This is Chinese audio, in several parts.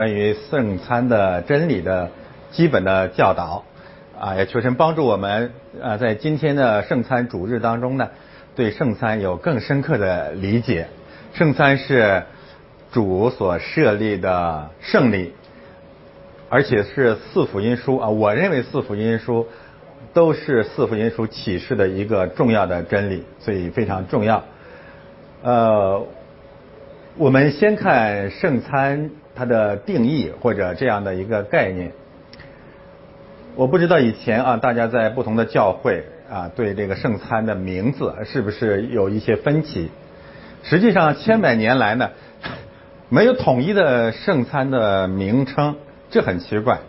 关于圣餐的真理的基本的教导，啊，也求神帮助我们，啊，在今天的圣餐主日当中呢，对圣餐有更深刻的理解。圣餐是主所设立的圣礼，而且是四福音书啊，我认为四福音书都是四福音书启示的一个重要的真理，所以非常重要。呃，我们先看圣餐。它的定义或者这样的一个概念，我不知道以前啊，大家在不同的教会啊，对这个圣餐的名字是不是有一些分歧？实际上，千百年来呢，没有统一的圣餐的名称，这很奇怪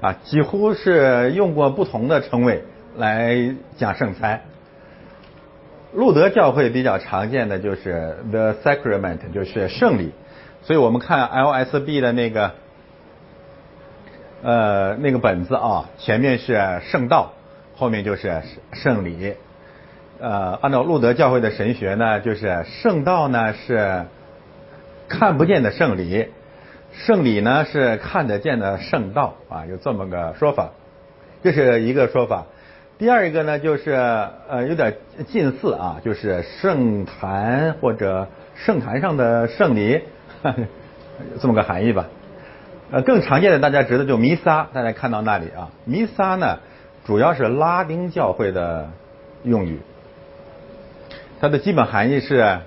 啊，几乎是用过不同的称谓来讲圣餐。路德教会比较常见的就是 the sacrament，就是圣礼。所以我们看 LSB 的那个，呃，那个本子啊，前面是圣道，后面就是圣礼。呃，按照路德教会的神学呢，就是圣道呢是看不见的圣礼，圣礼呢是看得见的圣道啊，有这么个说法，这是一个说法。第二一个呢，就是呃有点近似啊，就是圣坛或者圣坛上的圣礼。这么个含义吧，呃，更常见的大家知道就弥撒，大家看到那里啊，弥撒呢主要是拉丁教会的用语，它的基本含义是，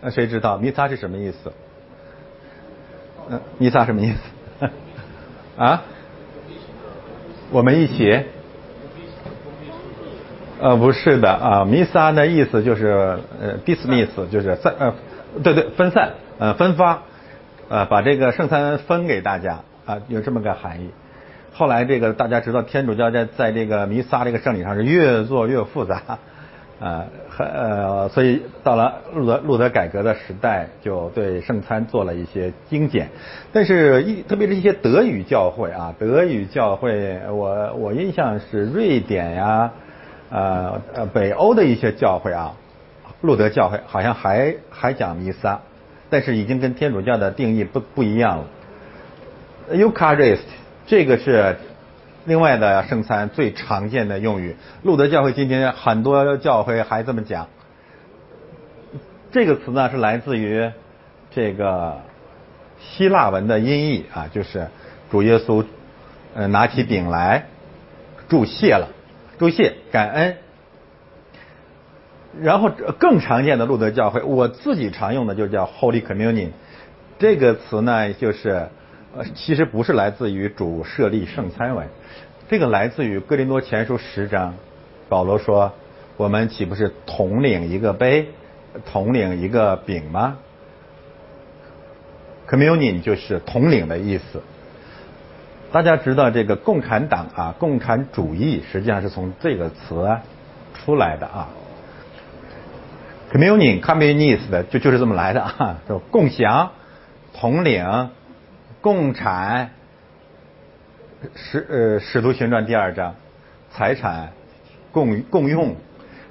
呃，谁知道弥撒是什么意思？嗯，弥撒什么意思？啊？我们一起？呃，不是的啊，弥撒的意思就是呃，dismiss，就是散呃，对对，分散。呃，分发，呃，把这个圣餐分给大家啊，有这么个含义。后来这个大家知道，天主教在在这个弥撒这个圣礼上是越做越复杂，呃，呃，所以到了路德路德改革的时代，就对圣餐做了一些精简。但是，一特别是一些德语教会啊，德语教会，我我印象是瑞典呀，呃呃，北欧的一些教会啊，路德教会好像还还讲弥撒。但是已经跟天主教的定义不不一样了。Eucharist 这个是另外的圣餐最常见的用语，路德教会今天很多教会还这么讲。这个词呢是来自于这个希腊文的音译啊，就是主耶稣呃拿起饼来祝谢了，祝谢感恩。然后更常见的路德教会，我自己常用的就叫 Holy Communion，这个词呢，就是呃，其实不是来自于主设立圣餐文，这个来自于哥林多前书十章，保罗说，我们岂不是统领一个杯，统领一个饼吗？Communion 就是统领的意思。大家知道这个共产党啊，共产主义实际上是从这个词出来的啊。Communion, communist 的就就是这么来的啊，就 共享、统领、共产，使呃使徒行传第二章，财产共共用，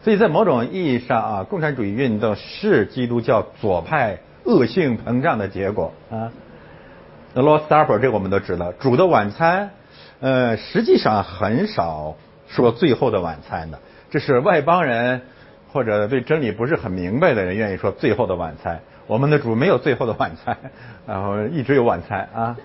所以在某种意义上啊，共产主义运动是基督教左派恶性膨胀的结果啊。The Lord's Supper 这个我们都知道，主的晚餐，呃，实际上很少说最后的晚餐的，这是外邦人。或者对真理不是很明白的人，愿意说最后的晚餐。我们的主没有最后的晚餐，然后一直有晚餐啊。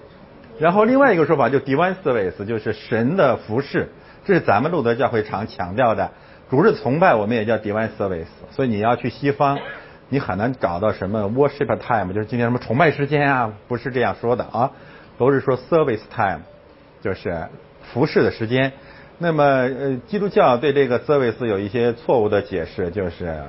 然后另外一个说法就 divine service，就是神的服饰，这是咱们路德教会常强调的。主日崇拜我们也叫 divine service，所以你要去西方，你很难找到什么 worship time，就是今天什么崇拜时间啊，不是这样说的啊，都是说 service time，就是服侍的时间。那么，呃，基督教对这个 service 有一些错误的解释，就是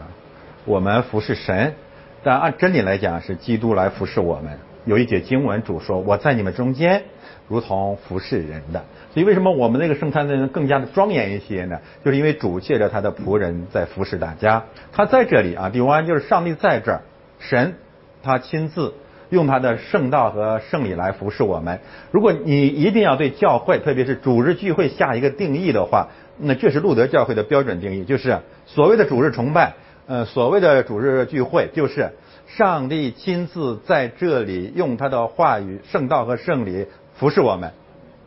我们服侍神，但按真理来讲是基督来服侍我们。有一节经文主说：“我在你们中间，如同服侍人的。”所以为什么我们那个圣餐的人更加的庄严一些呢？就是因为主借着他的仆人在服侍大家。他在这里啊，第五就是上帝在这儿，神他亲自。用他的圣道和圣礼来服侍我们。如果你一定要对教会，特别是主日聚会下一个定义的话，那这是路德教会的标准定义，就是所谓的主日崇拜，呃，所谓的主日聚会，就是上帝亲自在这里用他的话语、圣道和圣礼服侍我们，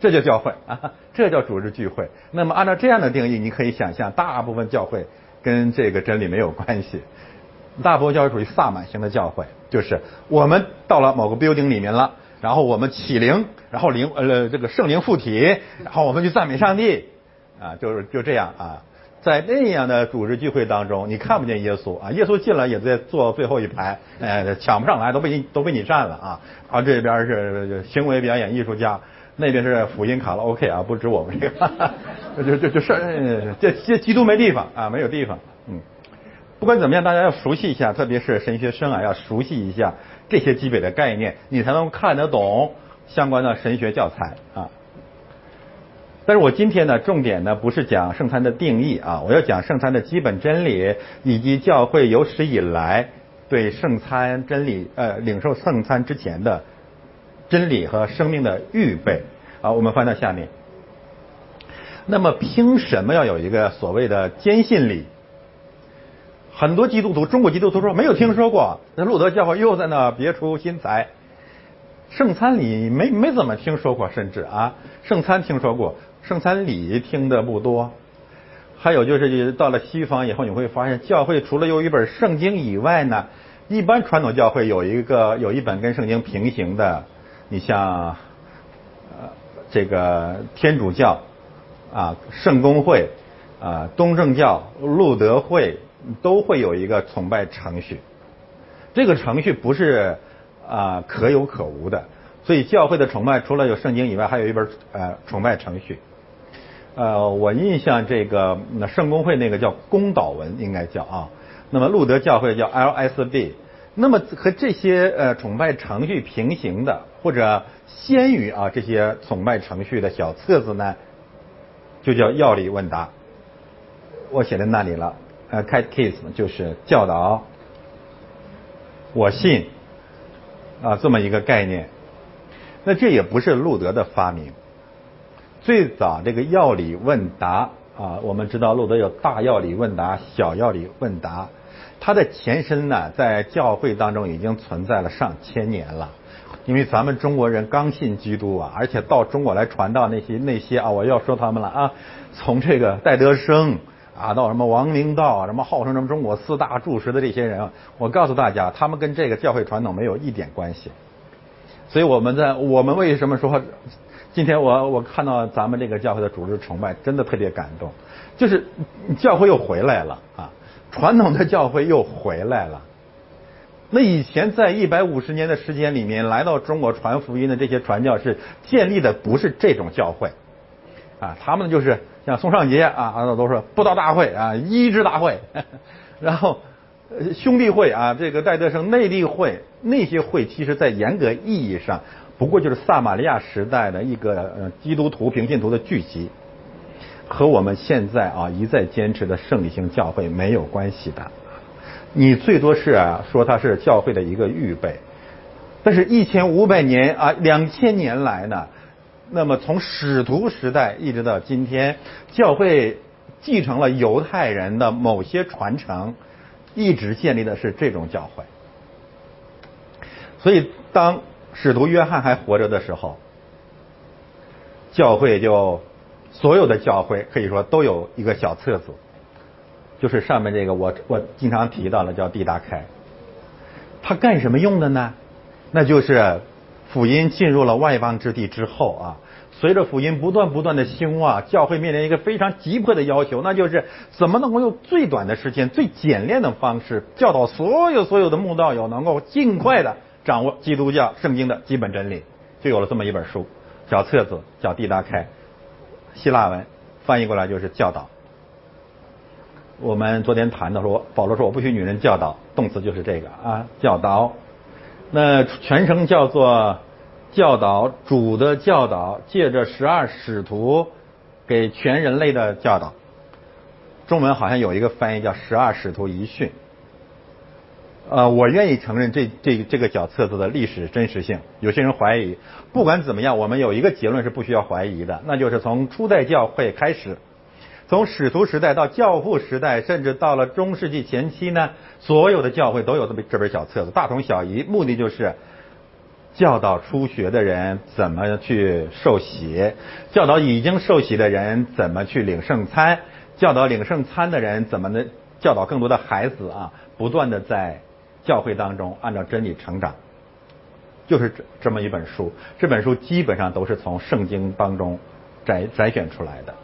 这就教会啊，这叫主日聚会。那么按照这样的定义，你可以想象，大部分教会跟这个真理没有关系。大部分教会属于萨满型的教会，就是我们到了某个 building 里面了，然后我们起灵，然后灵呃这个圣灵附体，然后我们去赞美上帝，啊，就是就这样啊。在那样的组织聚会当中，你看不见耶稣啊，耶稣进来也在坐最后一排，呃，抢不上来，都被你都被你占了啊。啊，这边是行为表演艺术家，那边是福音卡拉 OK 啊，不止我们这个，就就就是这这基督没地方啊，没有地方，不管怎么样，大家要熟悉一下，特别是神学生啊，要熟悉一下这些基本的概念，你才能看得懂相关的神学教材啊。但是我今天呢，重点呢不是讲圣餐的定义啊，我要讲圣餐的基本真理，以及教会有史以来对圣餐真理呃领受圣餐之前的真理和生命的预备啊。我们翻到下面，那么凭什么要有一个所谓的坚信礼？很多基督徒，中国基督徒说没有听说过，那路德教会又在那别出心裁。圣餐礼没没怎么听说过，甚至啊，圣餐听说过，圣餐礼听的不多。还有就是到了西方以后，你会发现教会除了有一本圣经以外呢，一般传统教会有一个有一本跟圣经平行的，你像呃这个天主教啊圣公会啊东正教路德会。都会有一个崇拜程序，这个程序不是啊可有可无的，所以教会的崇拜除了有圣经以外，还有一本呃崇拜程序。呃，我印象这个那圣公会那个叫公祷文应该叫啊，那么路德教会叫 LSB，那么和这些呃崇拜程序平行的或者先于啊这些崇拜程序的小册子呢，就叫要理问答，我写在那里了。呃，catechism 就是教导，我信啊这么一个概念。那这也不是路德的发明。最早这个药理问答啊，我们知道路德有大药理问答、小药理问答，它的前身呢，在教会当中已经存在了上千年了。因为咱们中国人刚信基督啊，而且到中国来传道那些那些啊，我要说他们了啊，从这个戴德生。啊，到什么王明道啊，什么号称什么中国四大柱石的这些人，我告诉大家，他们跟这个教会传统没有一点关系。所以我们在我们为什么说，今天我我看到咱们这个教会的组织崇拜，真的特别感动，就是教会又回来了啊，传统的教会又回来了。那以前在一百五十年的时间里面，来到中国传福音的这些传教士建立的不是这种教会，啊，他们就是。像宋尚杰啊，那都是布道大会啊，医治大会，然后兄弟会啊，这个戴德生内地会那些会，其实在严格意义上，不过就是撒玛利亚时代的一个基督徒平信徒的聚集，和我们现在啊一再坚持的圣理性教会没有关系的。你最多是啊说它是教会的一个预备，但是一千五百年啊两千年来呢？那么从使徒时代一直到今天，教会继承了犹太人的某些传承，一直建立的是这种教会。所以当使徒约翰还活着的时候，教会就所有的教会可以说都有一个小册子，就是上面这个我我经常提到的叫地大开，它干什么用的呢？那就是。福音进入了外邦之地之后啊，随着福音不断不断的兴旺，教会面临一个非常急迫的要求，那就是怎么能够用最短的时间、最简练的方式教导所有所有的慕道友能够尽快的掌握基督教圣经的基本真理，就有了这么一本书，小册子叫《地大开》，希腊文翻译过来就是教导。我们昨天谈的说，保罗说我不许女人教导，动词就是这个啊，教导。那全称叫做教导主的教导，借着十二使徒给全人类的教导。中文好像有一个翻译叫十二使徒遗训。呃，我愿意承认这这这个小册子的历史真实性。有些人怀疑，不管怎么样，我们有一个结论是不需要怀疑的，那就是从初代教会开始，从使徒时代到教父时代，甚至到了中世纪前期呢，所有的教会都有这么这本小册子，大同小异，目的就是教导初学的人怎么去受洗，教导已经受洗的人怎么去领圣餐，教导领圣餐的人怎么能？教导更多的孩子啊，不断的在教会当中按照真理成长。就是这这么一本书，这本书基本上都是从圣经当中摘摘选出来的。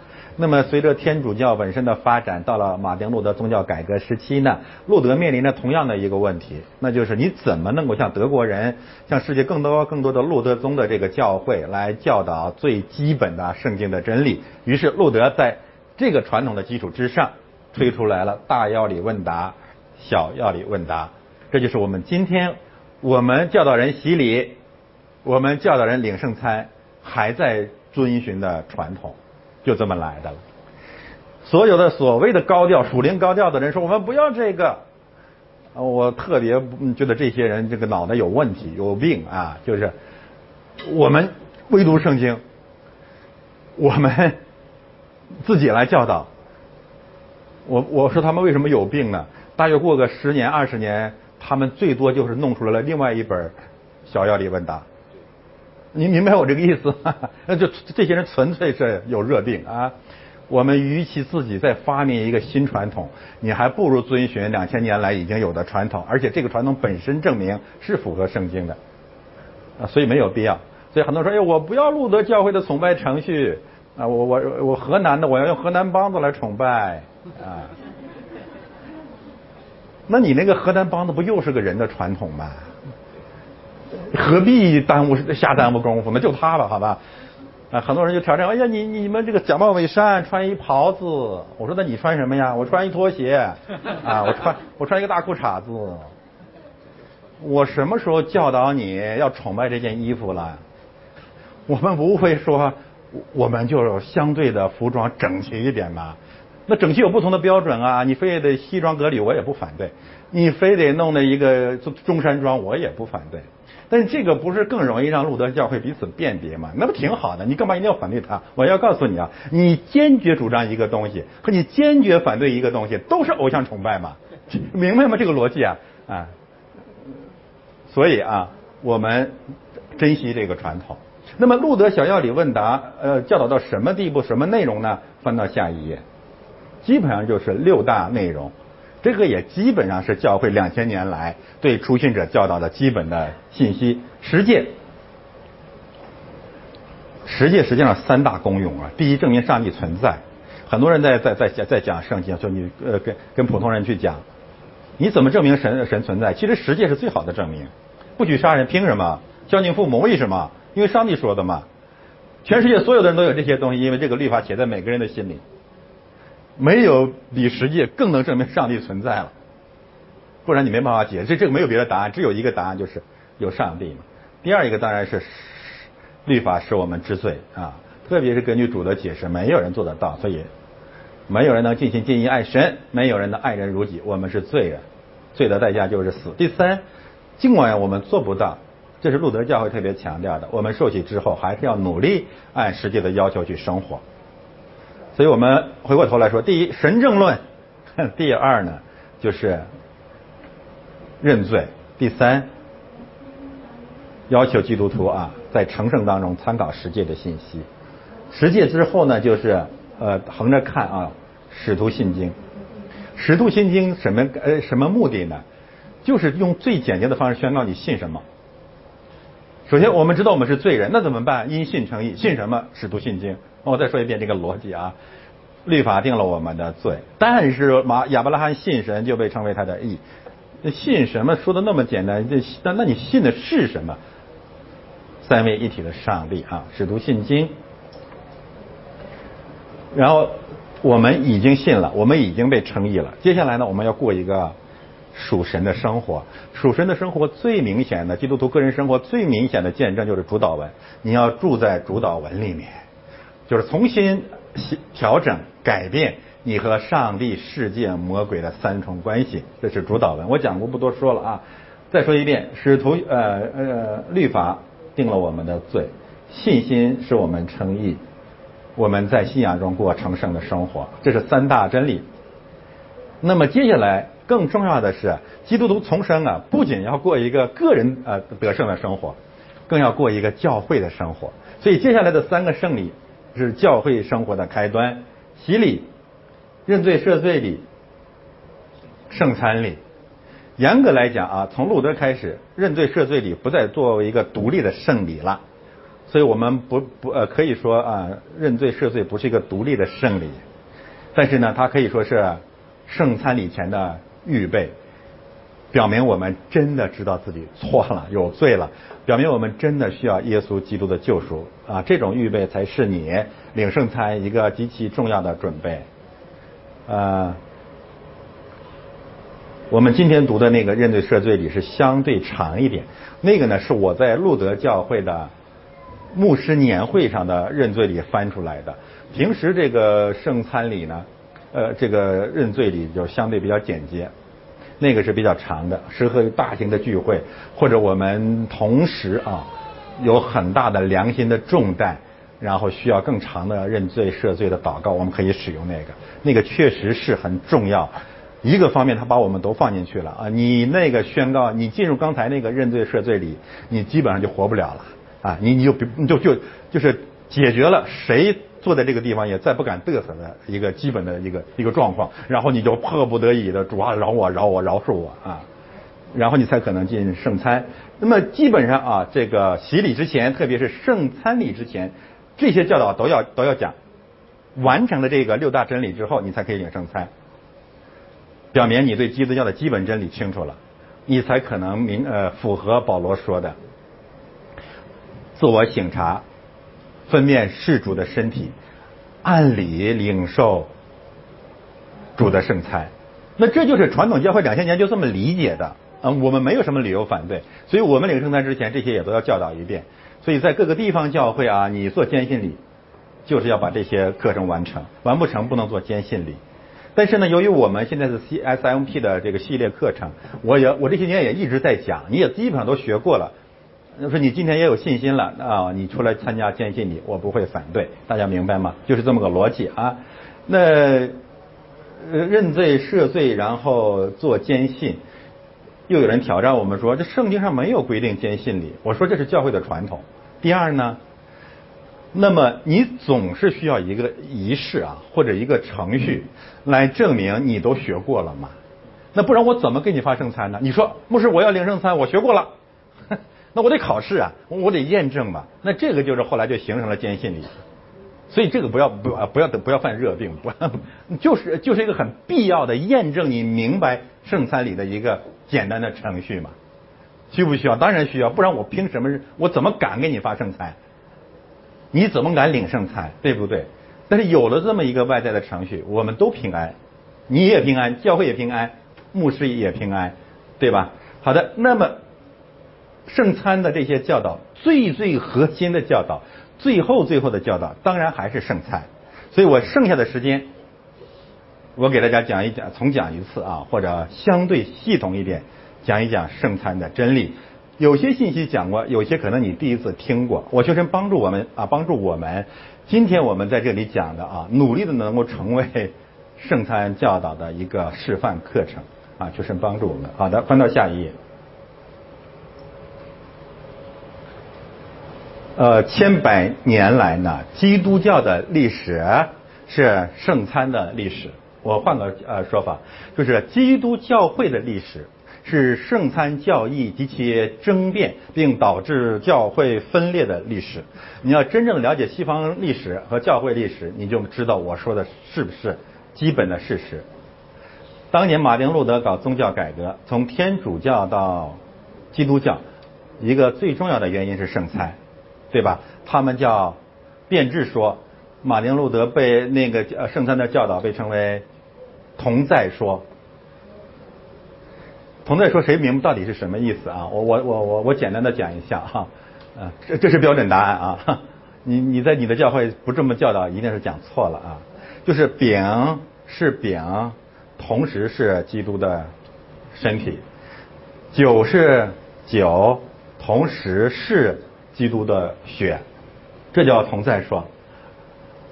那么随着天主教本身的发展，到了马丁路德宗教改革时期呢，路德面临着同样的一个问题，那就是你怎么能够像德国人，向世界更多更多的路德宗的这个教会来教导最基本的圣经的真理？于是路德在这个传统的基础之上，推出来了大要理问答、小要理问答，这就是我们今天。我们教导人洗礼，我们教导人领圣餐，还在遵循的传统，就这么来的了。所有的所谓的高调、属灵高调的人说，我们不要这个。我特别觉得这些人这个脑袋有问题、有病啊！就是我们唯独圣经，我们自己来教导。我我说他们为什么有病呢？大约过个十年、二十年。他们最多就是弄出来了另外一本小药理问答，你明白我这个意思？那就这些人纯粹是有热病啊！我们与其自己再发明一个新传统，你还不如遵循两千年来已经有的传统，而且这个传统本身证明是符合圣经的啊，所以没有必要。所以很多人说：“哎，我不要路德教会的崇拜程序啊，我我我河南的，我要用河南梆子来崇拜啊。”那你那个河南梆子不又是个人的传统吗？何必耽误瞎耽误功夫？那就他了，好吧？啊，很多人就挑战，哎呀，你你们这个假冒伪善，穿一袍子。我说那你穿什么呀？我穿一拖鞋。啊，我穿我穿一个大裤衩子。我什么时候教导你要崇拜这件衣服了？我们不会说，我们就相对的服装整齐一点吗？那整齐有不同的标准啊，你非得西装革履，我也不反对；你非得弄的一个中山装，我也不反对。但是这个不是更容易让路德教会彼此辨别吗？那不挺好的？你干嘛一定要反对他？我要告诉你啊，你坚决主张一个东西和你坚决反对一个东西，都是偶像崇拜嘛，明白吗？这个逻辑啊啊。所以啊，我们珍惜这个传统。那么路德小要理问答，呃，教导到什么地步？什么内容呢？翻到下一页。基本上就是六大内容，这个也基本上是教会两千年来对初信者教导的基本的信息。十诫，十诫实际上三大功用啊。第一，证明上帝存在。很多人在在在在讲圣经，就你呃跟跟普通人去讲，你怎么证明神神存在？其实十诫是最好的证明。不许杀人，凭什么？孝敬父母，为什么？因为上帝说的嘛。全世界所有的人都有这些东西，因为这个律法写在每个人的心里。没有比实际更能证明上帝存在了，不然你没办法解。这这个没有别的答案，只有一个答案，就是有上帝嘛。第二一个当然是律法使我们知罪啊，特别是根据主的解释，没有人做得到，所以没有人能尽心尽意爱神，没有人能爱人如己。我们是罪人，罪的代价就是死。第三，尽管我们做不到，这是路德教会特别强调的，我们受洗之后还是要努力按实际的要求去生活。所以我们回过头来说，第一神正论，第二呢就是认罪，第三要求基督徒啊在成圣当中参考十诫的信息。十诫之后呢，就是呃横着看啊，使徒信经。使徒信经什么呃什么目的呢？就是用最简洁的方式宣告你信什么。首先我们知道我们是罪人，那怎么办？因信称义，信什么？使徒信经。我再说一遍这个逻辑啊，律法定了我们的罪，但是马亚伯拉罕信神就被称为他的义。信什么说的那么简单？这那那你信的是什么？三位一体的上帝啊，使徒信经。然后我们已经信了，我们已经被称义了。接下来呢，我们要过一个属神的生活。属神的生活最明显的，基督徒个人生活最明显的见证就是主导文。你要住在主导文里面。就是重新调整、改变你和上帝、世界、魔鬼的三重关系，这是主导文。我讲过，不多说了啊。再说一遍，使徒呃呃律法定了我们的罪，信心是我们称义，我们在信仰中过成圣的生活。这是三大真理。那么接下来更重要的是，基督徒重生啊，不仅要过一个个人呃得胜的生活，更要过一个教会的生活。所以接下来的三个圣礼是教会生活的开端：洗礼、认罪赦罪礼、圣餐礼。严格来讲啊，从路德开始，认罪赦罪礼不再作为一个独立的圣礼了。所以我们不不呃可以说啊，认罪赦罪不是一个独立的圣礼，但是呢，它可以说是圣餐礼前的预备，表明我们真的知道自己错了有罪了，表明我们真的需要耶稣基督的救赎啊，这种预备才是你领圣餐一个极其重要的准备。呃，我们今天读的那个认罪赦罪礼是相对长一点，那个呢是我在路德教会的。牧师年会上的认罪礼翻出来的，平时这个圣餐礼呢，呃，这个认罪礼就相对比较简洁，那个是比较长的，适合于大型的聚会或者我们同时啊有很大的良心的重担，然后需要更长的认罪赦罪的祷告，我们可以使用那个，那个确实是很重要。一个方面，他把我们都放进去了啊，你那个宣告，你进入刚才那个认罪赦罪里，你基本上就活不了了。啊，你你就你就就就是解决了谁坐在这个地方也再不敢嘚瑟的一个基本的一个一个状况，然后你就迫不得已的主啊饶我饶我饶恕我啊，然后你才可能进圣餐。那么基本上啊，这个洗礼之前，特别是圣餐礼之前，这些教导都要都要讲。完成了这个六大真理之后，你才可以领圣餐，表明你对基督教的基本真理清楚了，你才可能明呃符合保罗说的。自我省察，分辨事主的身体，按理领受主的圣餐。那这就是传统教会两千年就这么理解的。嗯，我们没有什么理由反对。所以我们领圣餐之前，这些也都要教导一遍。所以在各个地方教会啊，你做坚信礼，就是要把这些课程完成，完不成不能做坚信礼。但是呢，由于我们现在是 C S M P 的这个系列课程，我也我这些年也一直在讲，你也基本上都学过了。说你今天也有信心了啊，你出来参加坚信礼，我不会反对，大家明白吗？就是这么个逻辑啊。那认罪赦罪，然后做坚信，又有人挑战我们说，这圣经上没有规定坚信礼。我说这是教会的传统。第二呢，那么你总是需要一个仪式啊，或者一个程序来证明你都学过了嘛？那不然我怎么给你发圣餐呢？你说牧师，我要领圣餐，我学过了。那我得考试啊，我得验证嘛。那这个就是后来就形成了坚信礼，所以这个不要不啊不要不要犯热病，不就是就是一个很必要的验证你明白圣餐礼的一个简单的程序嘛？需不需要？当然需要，不然我凭什么？我怎么敢给你发圣餐？你怎么敢领圣餐？对不对？但是有了这么一个外在的程序，我们都平安，你也平安，教会也平安，牧师也平安，对吧？好的，那么。圣餐的这些教导，最最核心的教导，最后最后的教导，当然还是圣餐。所以我剩下的时间，我给大家讲一讲，重讲一次啊，或者相对系统一点讲一讲圣餐的真理。有些信息讲过，有些可能你第一次听过。我求神帮助我们啊，帮助我们。今天我们在这里讲的啊，努力的能够成为圣餐教导的一个示范课程啊，求神帮助我们。好的，翻到下一页。呃，千百年来呢，基督教的历史是圣餐的历史。我换个呃说法，就是基督教会的历史是圣餐教义及其争辩，并导致教会分裂的历史。你要真正了解西方历史和教会历史，你就知道我说的是不是基本的事实。当年马丁路德搞宗教改革，从天主教到基督教，一个最重要的原因是圣餐。对吧？他们叫变质说，马丁路德被那个圣餐的教导被称为同在说。同在说谁明白到底是什么意思啊？我我我我我简单的讲一下哈，啊这这是标准答案啊。你你在你的教会不这么教导，一定是讲错了啊。就是饼是饼，同时是基督的身体；酒是酒，同时是。基督的血，这叫同在说。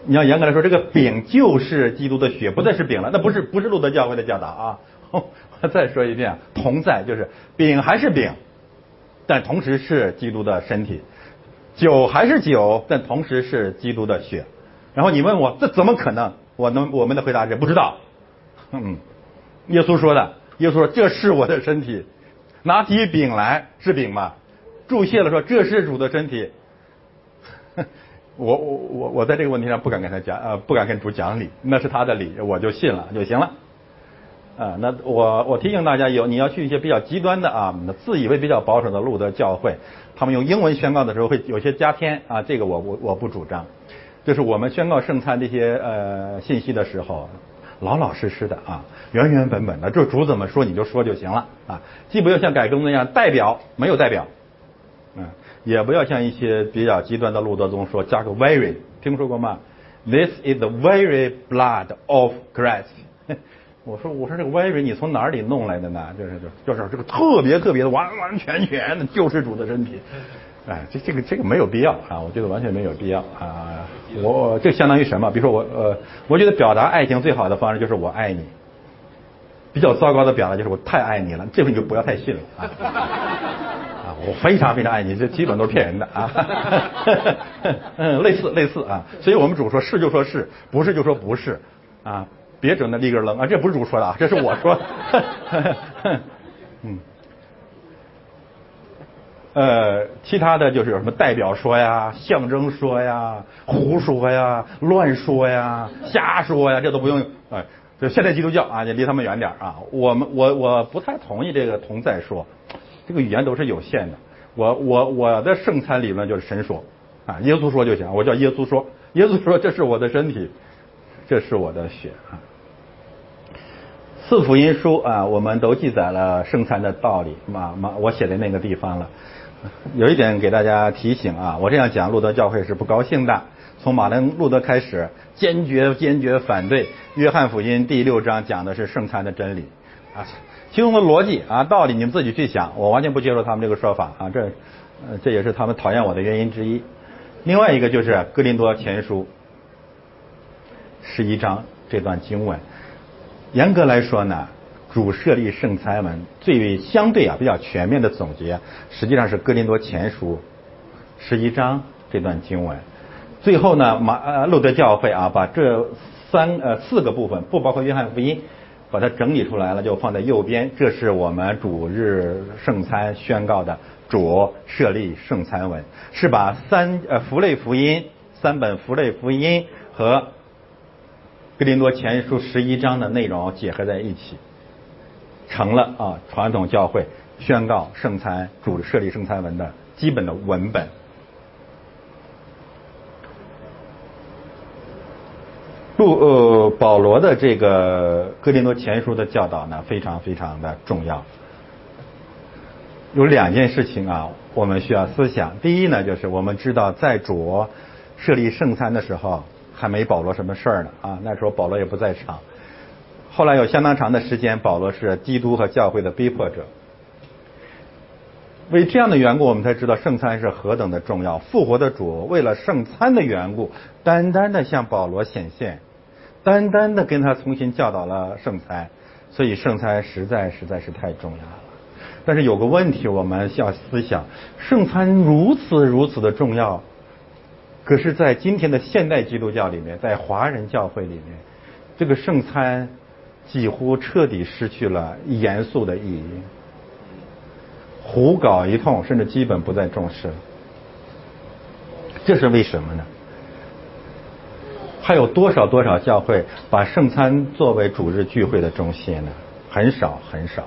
你要严格来说，这个饼就是基督的血，不再是饼了。那不是不是路德教会的教导啊！我 再说一遍，同在就是饼还是饼，但同时是基督的身体；酒还是酒，但同时是基督的血。然后你问我这怎么可能？我能我们的回答是不知道。嗯，耶稣说的，耶稣说这是我的身体，拿起饼来是饼吗？注谢了说这是主的身体。我我我我在这个问题上不敢跟他讲，呃，不敢跟主讲理，那是他的理，我就信了就行了。啊，那我我提醒大家，有你要去一些比较极端的啊，自以为比较保守的路德教会，他们用英文宣告的时候会有些加添啊，这个我我我不主张。就是我们宣告圣餐这些呃信息的时候，老老实实的啊，原原本本的，就主怎么说你就说就行了啊，既不要像改革那样代表没有代表，嗯，也不要像一些比较极端的路德宗说加个 very，听说过吗？This is the very blood of Christ。我说我说这个 very 你从哪里弄来的呢？就是就就是这个特别特别的完完全全的救世主的身体。哎，这这个这个没有必要啊，我觉得完全没有必要啊。我这相当于什么？比如说我呃，我觉得表达爱情最好的方式就是我爱你。比较糟糕的表达就是我太爱你了，这回你就不要太信了啊。我非常非常爱你，这基本都是骗人的啊。嗯，类似类似啊，所以我们主说是就说是不是就说不是啊，别整那立根愣啊，这不是主说的啊，这是我说。嗯。呃，其他的就是有什么代表说呀、象征说呀、胡说呀、乱说呀、瞎说呀，这都不用。哎，就现代基督教啊，你离他们远点啊。我们我我不太同意这个同在说，这个语言都是有限的。我我我的圣餐理论就是神说啊，耶稣说就行，我叫耶稣说，耶稣说这是我的身体，这是我的血啊。四福音书啊，我们都记载了圣餐的道理嘛嘛，我写的那个地方了。有一点给大家提醒啊，我这样讲，路德教会是不高兴的。从马丁路德开始，坚决坚决反对。约翰福音第六章讲的是圣餐的真理啊，其中的逻辑啊道理你们自己去想，我完全不接受他们这个说法啊，这呃这也是他们讨厌我的原因之一。另外一个就是哥林多前书十一章这段经文，严格来说呢。主设立圣餐文最为相对啊比较全面的总结，实际上是哥林多前书十一章这段经文。最后呢，马呃路德教会啊把这三呃四个部分，不包括约翰福音，把它整理出来了，就放在右边。这是我们主日圣餐宣告的主设立圣餐文，是把三呃福类福音三本福类福音和格林多前书十一章的内容结合在一起。成了啊，传统教会宣告圣餐主设立圣餐文的基本的文本。路呃保罗的这个哥林多前书的教导呢，非常非常的重要。有两件事情啊，我们需要思想。第一呢，就是我们知道在主设立圣餐的时候，还没保罗什么事儿呢啊，那时候保罗也不在场。后来有相当长的时间，保罗是基督和教会的逼迫者。为这样的缘故，我们才知道圣餐是何等的重要。复活的主为了圣餐的缘故，单单的向保罗显现，单单的跟他重新教导了圣餐。所以圣餐实在实在是太重要了。但是有个问题，我们需要思想：圣餐如此如此的重要，可是，在今天的现代基督教里面，在华人教会里面，这个圣餐。几乎彻底失去了严肃的意义，胡搞一通，甚至基本不再重视了。这是为什么呢？还有多少多少教会把圣餐作为主日聚会的中心呢？很少很少。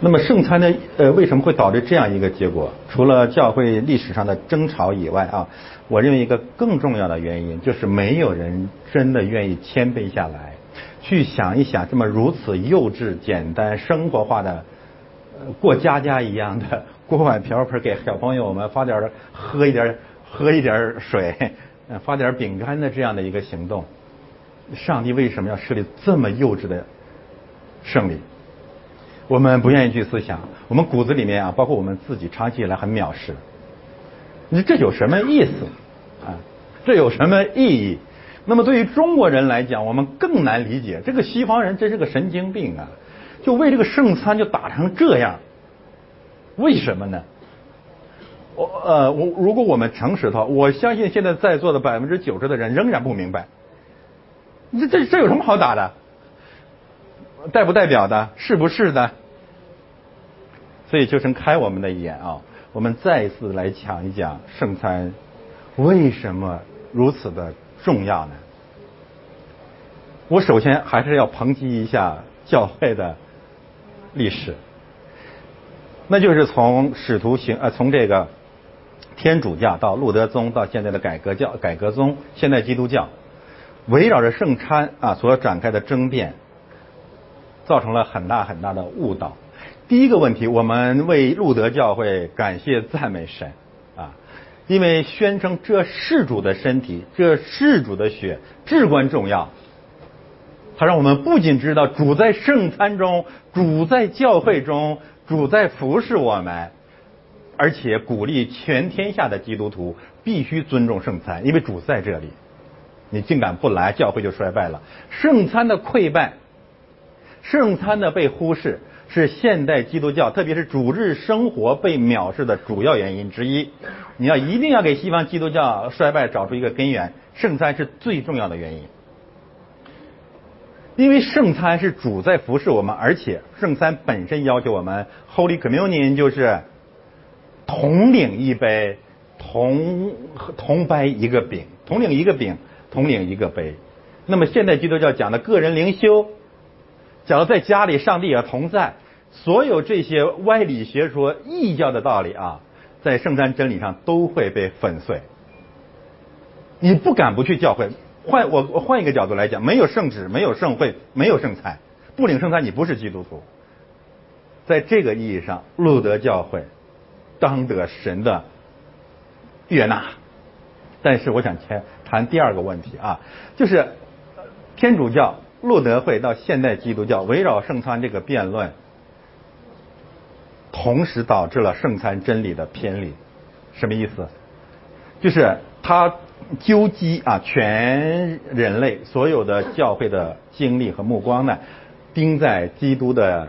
那么圣餐呢？呃，为什么会导致这样一个结果？除了教会历史上的争吵以外啊，我认为一个更重要的原因就是没有人真的愿意谦卑下来。去想一想，这么如此幼稚、简单、生活化的呃过家家一样的锅碗瓢盆给小朋友们发点喝一点喝一点水，发点饼干的这样的一个行动，上帝为什么要设立这么幼稚的胜利？我们不愿意去思想，我们骨子里面啊，包括我们自己，长期以来很藐视。你这有什么意思啊？这有什么意义？那么对于中国人来讲，我们更难理解，这个西方人真是个神经病啊！就为这个圣餐就打成这样，为什么呢？我呃，我如果我们诚实的话，我相信现在在座的百分之九十的人仍然不明白，这这这有什么好打的？代不代表的？是不是的？所以，就成开我们的眼啊！我们再一次来讲一讲圣餐为什么如此的重要呢？我首先还是要抨击一下教会的历史，那就是从使徒行呃，从这个天主教到路德宗到现在的改革教、改革宗、现代基督教，围绕着圣餐啊所展开的争辩，造成了很大很大的误导。第一个问题，我们为路德教会感谢赞美神啊，因为宣称这是主的身体，这是主的血至关重要。他让我们不仅知道主在圣餐中，主在教会中，主在服侍我们，而且鼓励全天下的基督徒必须尊重圣餐，因为主在这里。你竟敢不来，教会就衰败了。圣餐的溃败，圣餐的被忽视。是现代基督教，特别是主日生活被藐视的主要原因之一。你要一定要给西方基督教衰败找出一个根源，圣餐是最重要的原因。因为圣餐是主在服侍我们，而且圣餐本身要求我们 Holy Communion 就是同领一杯，同同掰一个饼，同领一个饼，同领一个杯。那么现代基督教讲的个人灵修。假如在家里，上帝也同在，所有这些歪理学说、异教的道理啊，在圣餐真理上都会被粉碎。你不敢不去教会。换我我换一个角度来讲，没有圣旨，没有圣会，没有圣餐，不领圣餐，你不是基督徒。在这个意义上，路德教会当得神的悦纳。但是我想谈谈第二个问题啊，就是天主教。路德会到现代基督教围绕圣餐这个辩论，同时导致了圣餐真理的偏离。什么意思？就是他纠集啊全人类所有的教会的精力和目光呢，盯在基督的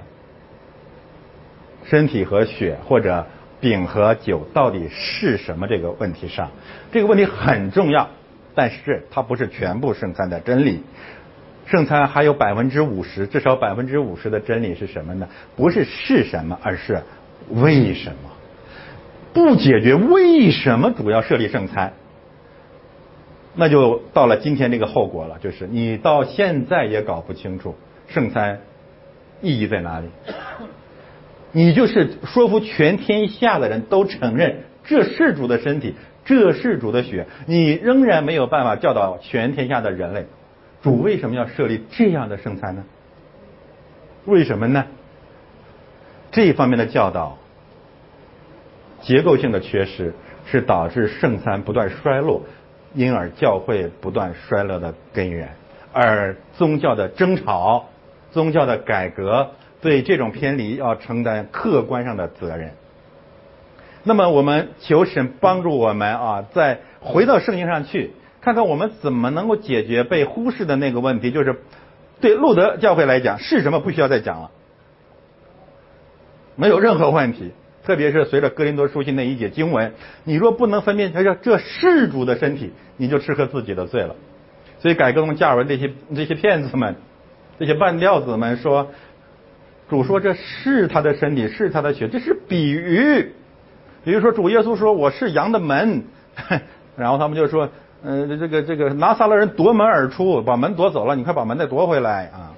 身体和血或者饼和酒到底是什么这个问题上。这个问题很重要，但是它不是全部圣餐的真理。圣餐还有百分之五十，至少百分之五十的真理是什么呢？不是是什么，而是为什么？不解决为什么主要设立圣餐，那就到了今天这个后果了，就是你到现在也搞不清楚圣餐意义在哪里。你就是说服全天下的人都承认这是主的身体，这是主的血，你仍然没有办法教导全天下的人类。主为什么要设立这样的圣餐呢？为什么呢？这一方面的教导结构性的缺失，是导致圣餐不断衰落，因而教会不断衰落的根源。而宗教的争吵、宗教的改革，对这种偏离要承担客观上的责任。那么，我们求神帮助我们啊，再回到圣经上去。看看我们怎么能够解决被忽视的那个问题，就是对路德教会来讲是什么不需要再讲了，没有任何问题。特别是随着哥林多书信那一节经文，你若不能分辨这这是主的身体，你就吃喝自己的罪了。所以改革宗加尔文这些这些骗子们、这些半吊子们说，主说这是他的身体，是他的血，这是比喻。比如说主耶稣说我是羊的门，然后他们就说。嗯，这个这个拿撒勒人夺门而出，把门夺走了，你快把门再夺回来啊！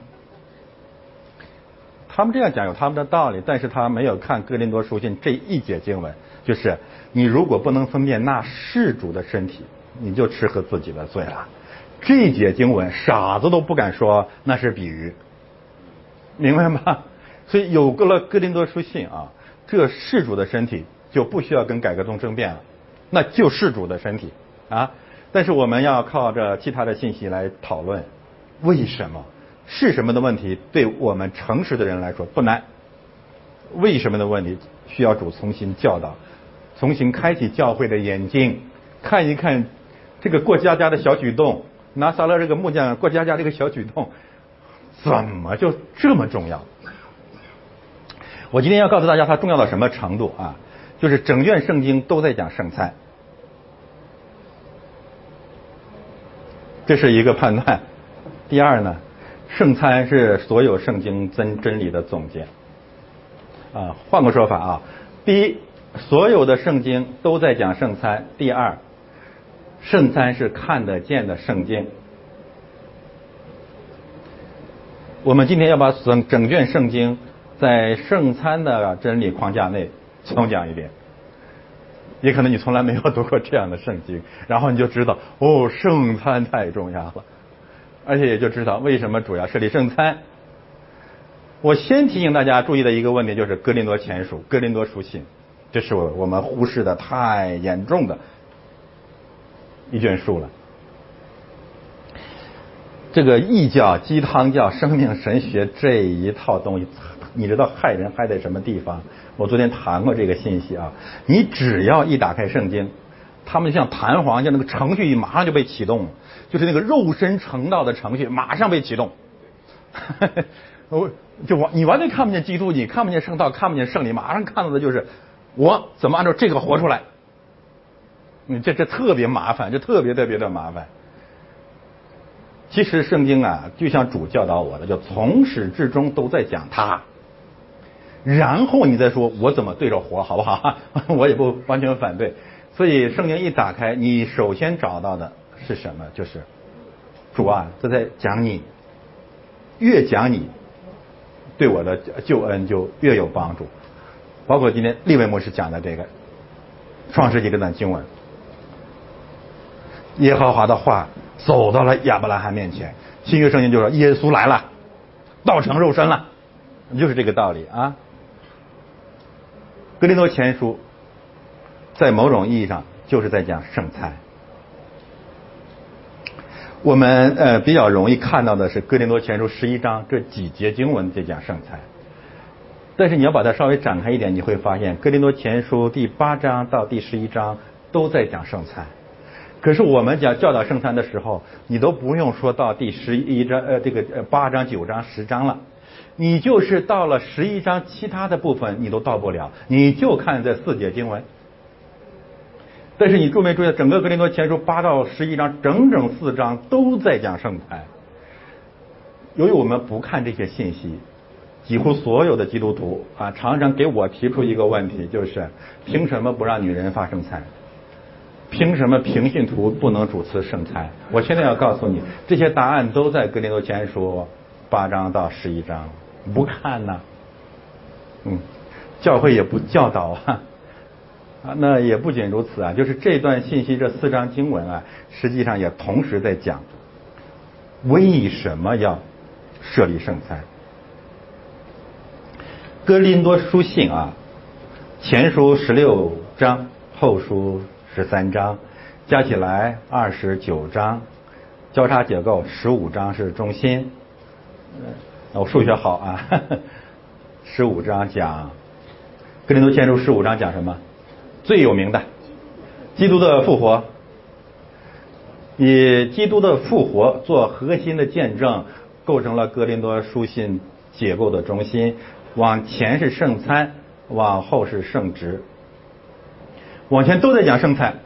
他们这样讲有他们的道理，但是他没有看哥林多书信这一节经文，就是你如果不能分辨那是主的身体，你就吃喝自己的罪了。这一节经文傻子都不敢说那是比喻，明白吗？所以有个了哥林多书信啊，这是主的身体就不需要跟改革宗争辩了，那就是主的身体啊。但是我们要靠着其他的信息来讨论，为什么是什么的问题？对我们诚实的人来说不难。为什么的问题需要主重新教导，重新开启教会的眼睛，看一看这个过家家的小举动，拿撒勒这个木匠过家家这个小举动，怎么就这么重要？我今天要告诉大家它重要到什么程度啊？就是整卷圣经都在讲圣餐，这是一个判断。第二呢，圣餐是所有圣经真真理的总结。啊，换个说法啊，第一，所有的圣经都在讲圣餐；第二，圣餐是看得见的圣经。我们今天要把整整卷圣经在圣餐的真理框架内重讲一遍。也可能你从来没有读过这样的圣经，然后你就知道哦，圣餐太重要了，而且也就知道为什么主要设立圣餐。我先提醒大家注意的一个问题就是《哥林多前书》《哥林多书信》，这是我我们忽视的太严重的一卷书了。这个异教、鸡汤教、生命神学这一套东西，你知道害人害在什么地方？我昨天谈过这个信息啊。你只要一打开圣经，他们像弹簧，像那个程序马上就被启动，就是那个肉身成道的程序马上被启动。我。就完，你完全看不见基督，你看不见圣道，看不见圣礼，马上看到的就是我怎么按照这个活出来。你这这特别麻烦，这特别特别的麻烦。其实圣经啊，就像主教导我的，就从始至终都在讲他，然后你再说我怎么对着活，好不好？我也不完全反对。所以圣经一打开，你首先找到的是什么？就是主啊，这在讲你，越讲你。对我的救恩就越有帮助，包括今天利未牧师讲的这个创世纪这段经文，耶和华的话走到了亚伯拉罕面前，新约圣经就说耶稣来了，道成肉身了，就是这个道理啊。格林多前书在某种意义上就是在讲圣餐。我们呃比较容易看到的是《哥林多前书》十一章这几节经文在讲圣餐，但是你要把它稍微展开一点，你会发现《哥林多前书》第八章到第十一章都在讲圣餐。可是我们讲教导圣餐的时候，你都不用说到第十一章呃这个呃八章九章十章了，你就是到了十一章其他的部分你都到不了，你就看这四节经文。但是你注没注意，整个格林多前书八到十一章，整整四章都在讲圣餐。由于我们不看这些信息，几乎所有的基督徒啊，常常给我提出一个问题，就是凭什么不让女人发圣餐？凭什么平信徒不能主持圣餐？我现在要告诉你，这些答案都在格林多前书八章到十一章。不看呢？嗯，教会也不教导啊。啊，那也不仅如此啊，就是这段信息这四章经文啊，实际上也同时在讲为什么要设立圣餐。哥林多书信啊，前书十六章，后书十三章，加起来二十九章，交叉结构十五章是中心。我数学好啊，十五章讲哥林多前书十五章讲什么？最有名的，基督的复活，以基督的复活做核心的见证，构成了哥林多书信结构的中心。往前是圣餐，往后是圣职。往前都在讲圣餐，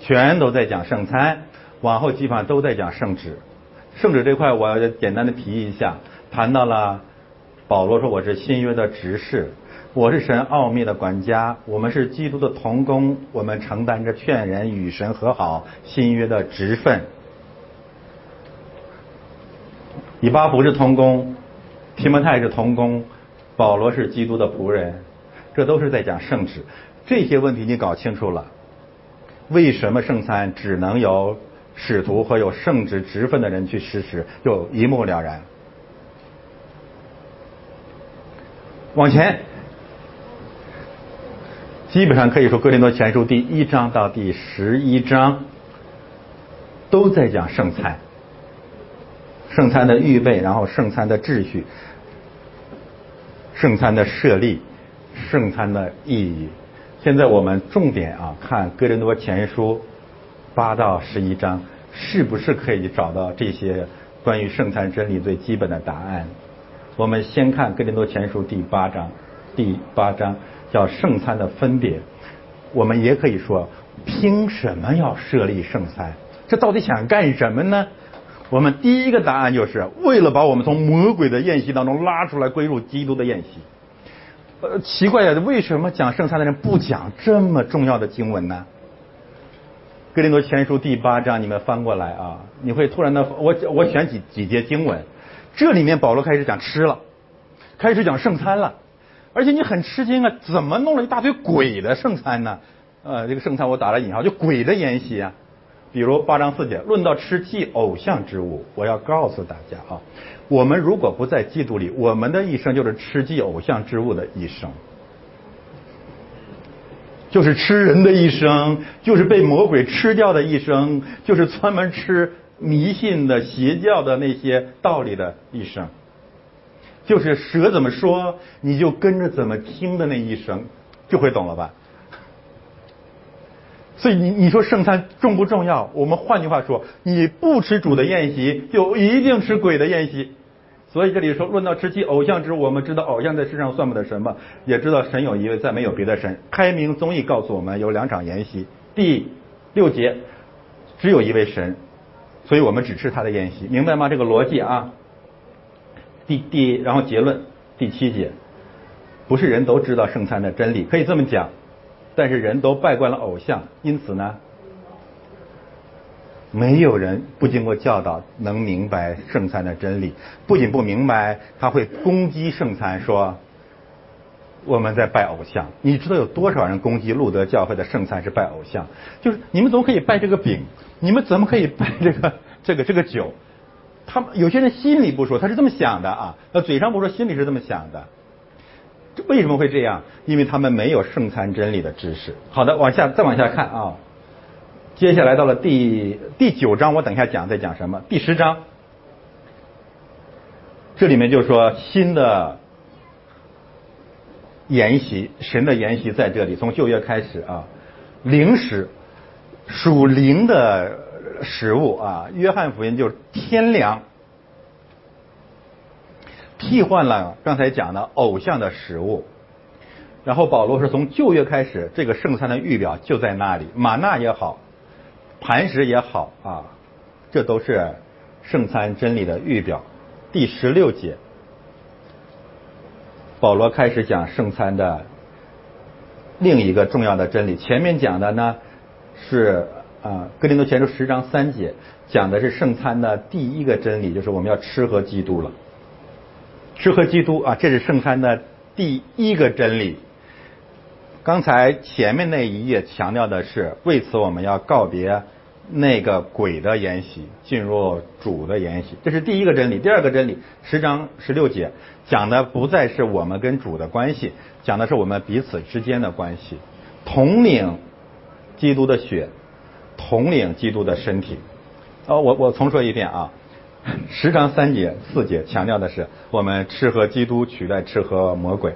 全都在讲圣餐，往后基本上都在讲圣旨。圣旨这块，我要简单的提一下，谈到了保罗说我是新约的执事。我是神奥秘的管家，我们是基督的同工，我们承担着劝人与神和好。新约的职分。以巴弗是同工，提摩太是同工，保罗是基督的仆人，这都是在讲圣旨。这些问题你搞清楚了，为什么圣餐只能由使徒和有圣职职分的人去实施，就一目了然。往前。基本上可以说，《哥林多前书》第一章到第十一章都在讲圣餐、圣餐的预备，然后圣餐的秩序、圣餐的设立、圣餐的意义。现在我们重点啊看《哥林多前书》八到十一章，是不是可以找到这些关于圣餐真理最基本的答案？我们先看哥林多前书第八章，第八章叫圣餐的分别。我们也可以说，凭什么要设立圣餐？这到底想干什么呢？我们第一个答案就是为了把我们从魔鬼的宴席当中拉出来，归入基督的宴席。呃，奇怪呀，为什么讲圣餐的人不讲这么重要的经文呢？哥林多前书第八章，你们翻过来啊，你会突然的，我我选几几节经文，这里面保罗开始讲吃了，开始讲圣餐了，而且你很吃惊啊，怎么弄了一大堆鬼的圣餐呢？呃，这个圣餐我打了引号，就鬼的筵席啊。比如八章四节，论到吃祭偶像之物，我要告诉大家啊，我们如果不在基督里，我们的一生就是吃祭偶像之物的一生，就是吃人的一生，就是被魔鬼吃掉的一生，就是专门吃迷信的邪教的那些道理的一生，就是蛇怎么说你就跟着怎么听的那一生，就会懂了吧？所以你你说圣餐重不重要？我们换句话说，你不吃主的宴席，就一定吃鬼的宴席。所以这里说，论到吃鸡偶像之，我们知道偶像在世上算不得什么，也知道神有一位，再没有别的神。开明综艺告诉我们，有两场宴席。第六节，只有一位神，所以我们只吃他的宴席，明白吗？这个逻辑啊。第第，然后结论第七节，不是人都知道圣餐的真理，可以这么讲。但是人都拜惯了偶像，因此呢，没有人不经过教导能明白圣餐的真理。不仅不明白，他会攻击圣餐，说我们在拜偶像。你知道有多少人攻击路德教会的圣餐是拜偶像？就是你们怎么可以拜这个饼？你们怎么可以拜这个这个这个酒？他们有些人心里不说，他是这么想的啊，那嘴上不说，心里是这么想的。为什么会这样？因为他们没有圣餐真理的知识。好的，往下再往下看啊。接下来到了第第九章，我等一下讲再讲什么？第十章，这里面就说新的筵席，神的筵席在这里，从旧约开始啊，灵食属灵的食物啊。约翰福音就是天粮。替换了刚才讲的偶像的食物，然后保罗是从旧约开始，这个圣餐的预表就在那里，玛纳也好，磐石也好啊，这都是圣餐真理的预表。第十六节，保罗开始讲圣餐的另一个重要的真理。前面讲的呢是啊，哥林多前书十章三节讲的是圣餐的第一个真理，就是我们要吃喝基督了。吃喝基督啊，这是圣餐的第一个真理。刚才前面那一页强调的是，为此我们要告别那个鬼的筵席，进入主的筵席，这是第一个真理。第二个真理，十章十六节讲的不再是我们跟主的关系，讲的是我们彼此之间的关系。统领基督的血，统领基督的身体。哦，我我重说一遍啊。十章三节四节强调的是我们吃喝基督取代吃喝魔鬼。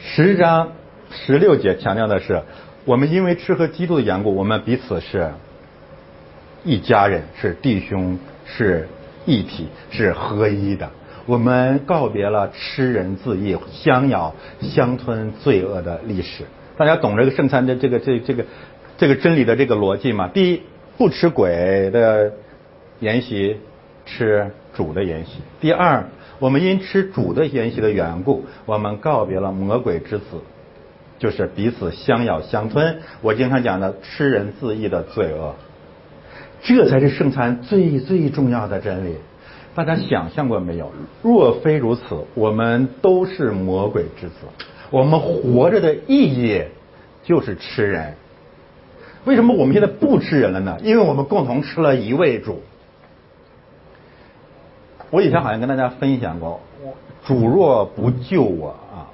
十章十六节强调的是我们因为吃喝基督的缘故，我们彼此是一家人，是弟兄，是一体，是合一的。我们告别了吃人自缢、相咬相吞罪恶的历史。大家懂这个圣餐的这个这这个这个真理的这个逻辑吗？第一，不吃鬼的筵席。吃主的筵席。第二，我们因吃主的筵席的缘故，我们告别了魔鬼之子，就是彼此相咬相吞。我经常讲的吃人自缢的罪恶，这才是圣餐最最重要的真理。大家想象过没有？若非如此，我们都是魔鬼之子。我们活着的意义就是吃人。为什么我们现在不吃人了呢？因为我们共同吃了一位主。我以前好像跟大家分享过，主若不救我啊，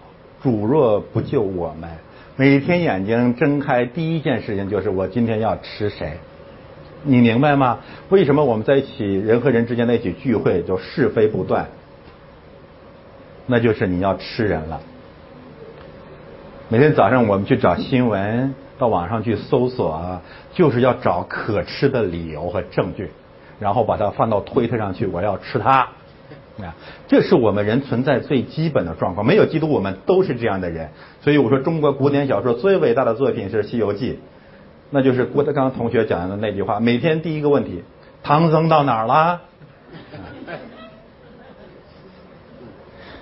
主若不救我们，每天眼睛睁开第一件事情就是我今天要吃谁？你明白吗？为什么我们在一起人和人之间在一起聚会就是非不断？那就是你要吃人了。每天早上我们去找新闻，到网上去搜索啊，就是要找可吃的理由和证据，然后把它放到推特上去，我要吃它。啊，这是我们人存在最基本的状况。没有基督，我们都是这样的人。所以我说，中国古典小说最伟大的作品是《西游记》，那就是郭德纲同学讲的那句话：每天第一个问题，唐僧到哪儿了？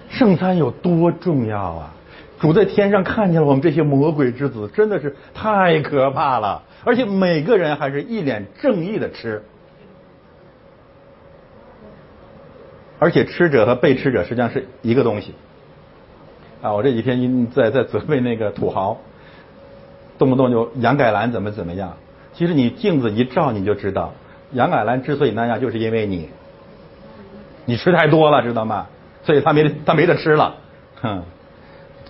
圣餐有多重要啊！主在天上看见了我们这些魔鬼之子，真的是太可怕了。而且每个人还是一脸正义的吃，而且吃者和被吃者实际上是一个东西。啊，我这几天在在责备那个土豪，动不动就杨改兰怎么怎么样。其实你镜子一照你就知道，杨改兰之所以那样，就是因为你，你吃太多了，知道吗？所以他没他没得吃了，哼，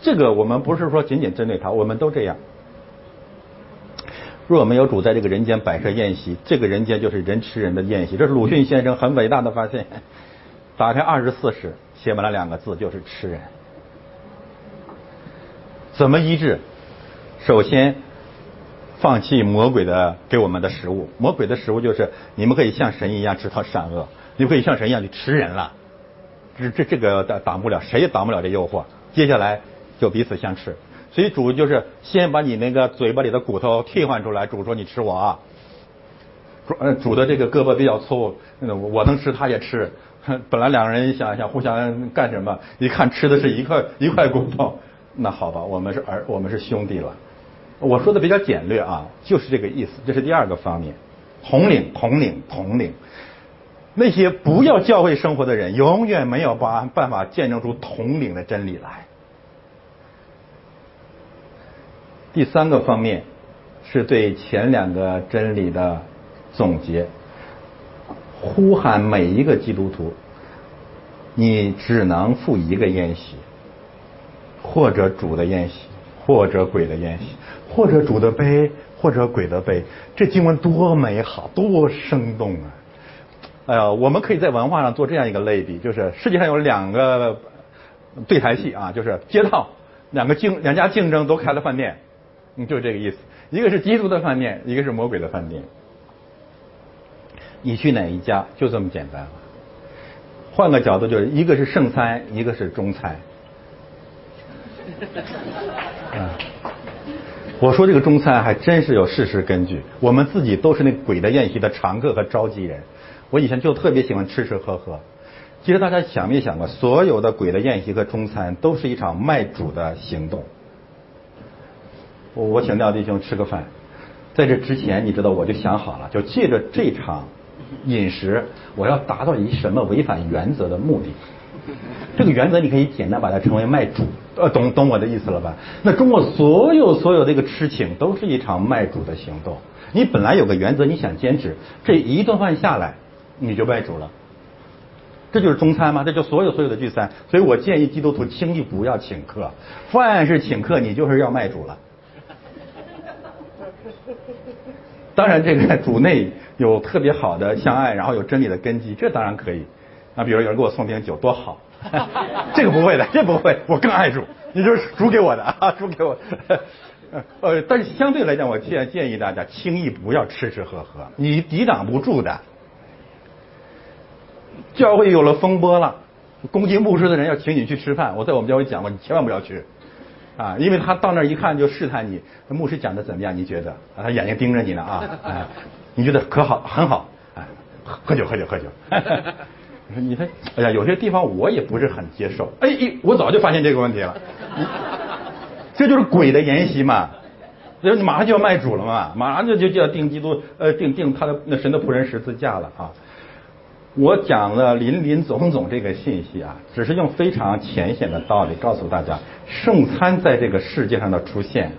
这个我们不是说仅仅针对他，我们都这样。若没有主在这个人间摆设宴席，这个人间就是人吃人的宴席。这是鲁迅先生很伟大的发现。打开二十四史，写满了两个字，就是吃人。怎么医治？首先，放弃魔鬼的给我们的食物。魔鬼的食物就是你们可以像神一样知道善恶，你们可以像神一样去吃人了。这这这个挡挡不了，谁也挡不了这诱惑。接下来就彼此相吃，所以主就是先把你那个嘴巴里的骨头替换出来。主说你吃我啊，主主的这个胳膊比较粗，我能吃他也吃。本来两个人想想互相干什么，一看吃的是一块一块骨头，那好吧，我们是儿我们是兄弟了。我说的比较简略啊，就是这个意思。这是第二个方面，统领统领统领。那些不要教会生活的人，永远没有办办法见证出统领的真理来。第三个方面是对前两个真理的总结，呼喊每一个基督徒，你只能赴一个宴席，或者主的宴席，或者鬼的宴席，或者主的杯，或者鬼的杯。这经文多美好，多生动啊！哎呀，我们可以在文化上做这样一个类比，就是世界上有两个对台戏啊，就是街道两个竞两家竞争都开了饭店，嗯，就是这个意思。一个是基督的饭店，一个是魔鬼的饭店。你去哪一家，就这么简单了。换个角度，就是一个是圣餐，一个是中餐。啊，我说这个中餐还真是有事实根据，我们自己都是那鬼的宴席的常客和召集人。我以前就特别喜欢吃吃喝喝。其实大家想没想过，所有的鬼的宴席和中餐都是一场卖主的行动。我我请廖弟兄吃个饭，在这之前，你知道我就想好了，就借着这场饮食，我要达到一什么违反原则的目的。这个原则你可以简单把它称为卖主，呃，懂懂我的意思了吧？那中国所有所有这个吃请都是一场卖主的行动。你本来有个原则，你想坚持，这一顿饭下来。你就卖主了，这就是中餐吗？这就所有所有的聚餐，所以我建议基督徒轻易不要请客，凡是请客，你就是要卖主了。当然，这个主内有特别好的相爱，然后有真理的根基，这当然可以。那，比如有人给我送瓶酒，多好。这个不会的，这不会，我更爱煮，你就是煮给我的啊，煮给我。呃，但是相对来讲，我建建议大家轻易不要吃吃喝喝，你抵挡不住的。教会有了风波了，攻击牧师的人要请你去吃饭。我在我们教会讲过，你千万不要去，啊，因为他到那儿一看就试探你，牧师讲的怎么样？你觉得？啊，他眼睛盯着你呢啊，你觉得可好？很好，哎，喝酒喝酒喝酒。你说，哎呀，有些地方我也不是很接受。哎，我早就发现这个问题了，这就是鬼的筵席嘛，就你马上就要卖主了嘛，马上就就就要定基督，呃，定定他的那神的仆人十字架了啊。我讲了林林总总这个信息啊，只是用非常浅显的道理告诉大家，圣餐在这个世界上的出现，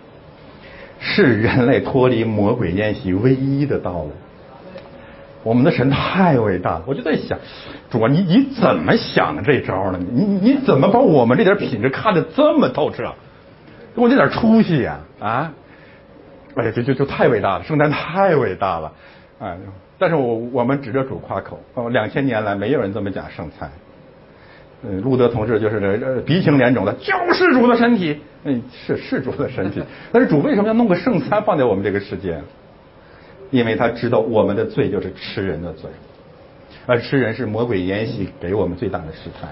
是人类脱离魔鬼宴席唯一的道路。我们的神太伟大了，我就在想，主啊，你你怎么想的这招呢？你你怎么把我们这点品质看得这么透彻？给我这点出息呀啊！哎呀，就就就太伟大了，圣餐太伟大了，哎。但是我我们指着主夸口，哦，两千年来没有人这么讲圣餐。嗯，路德同志就是鼻青脸肿的，救世主的身体，嗯，是是主的身体，但是主为什么要弄个圣餐放在我们这个世界？因为他知道我们的罪就是吃人的罪，而吃人是魔鬼沿袭给我们最大的试探。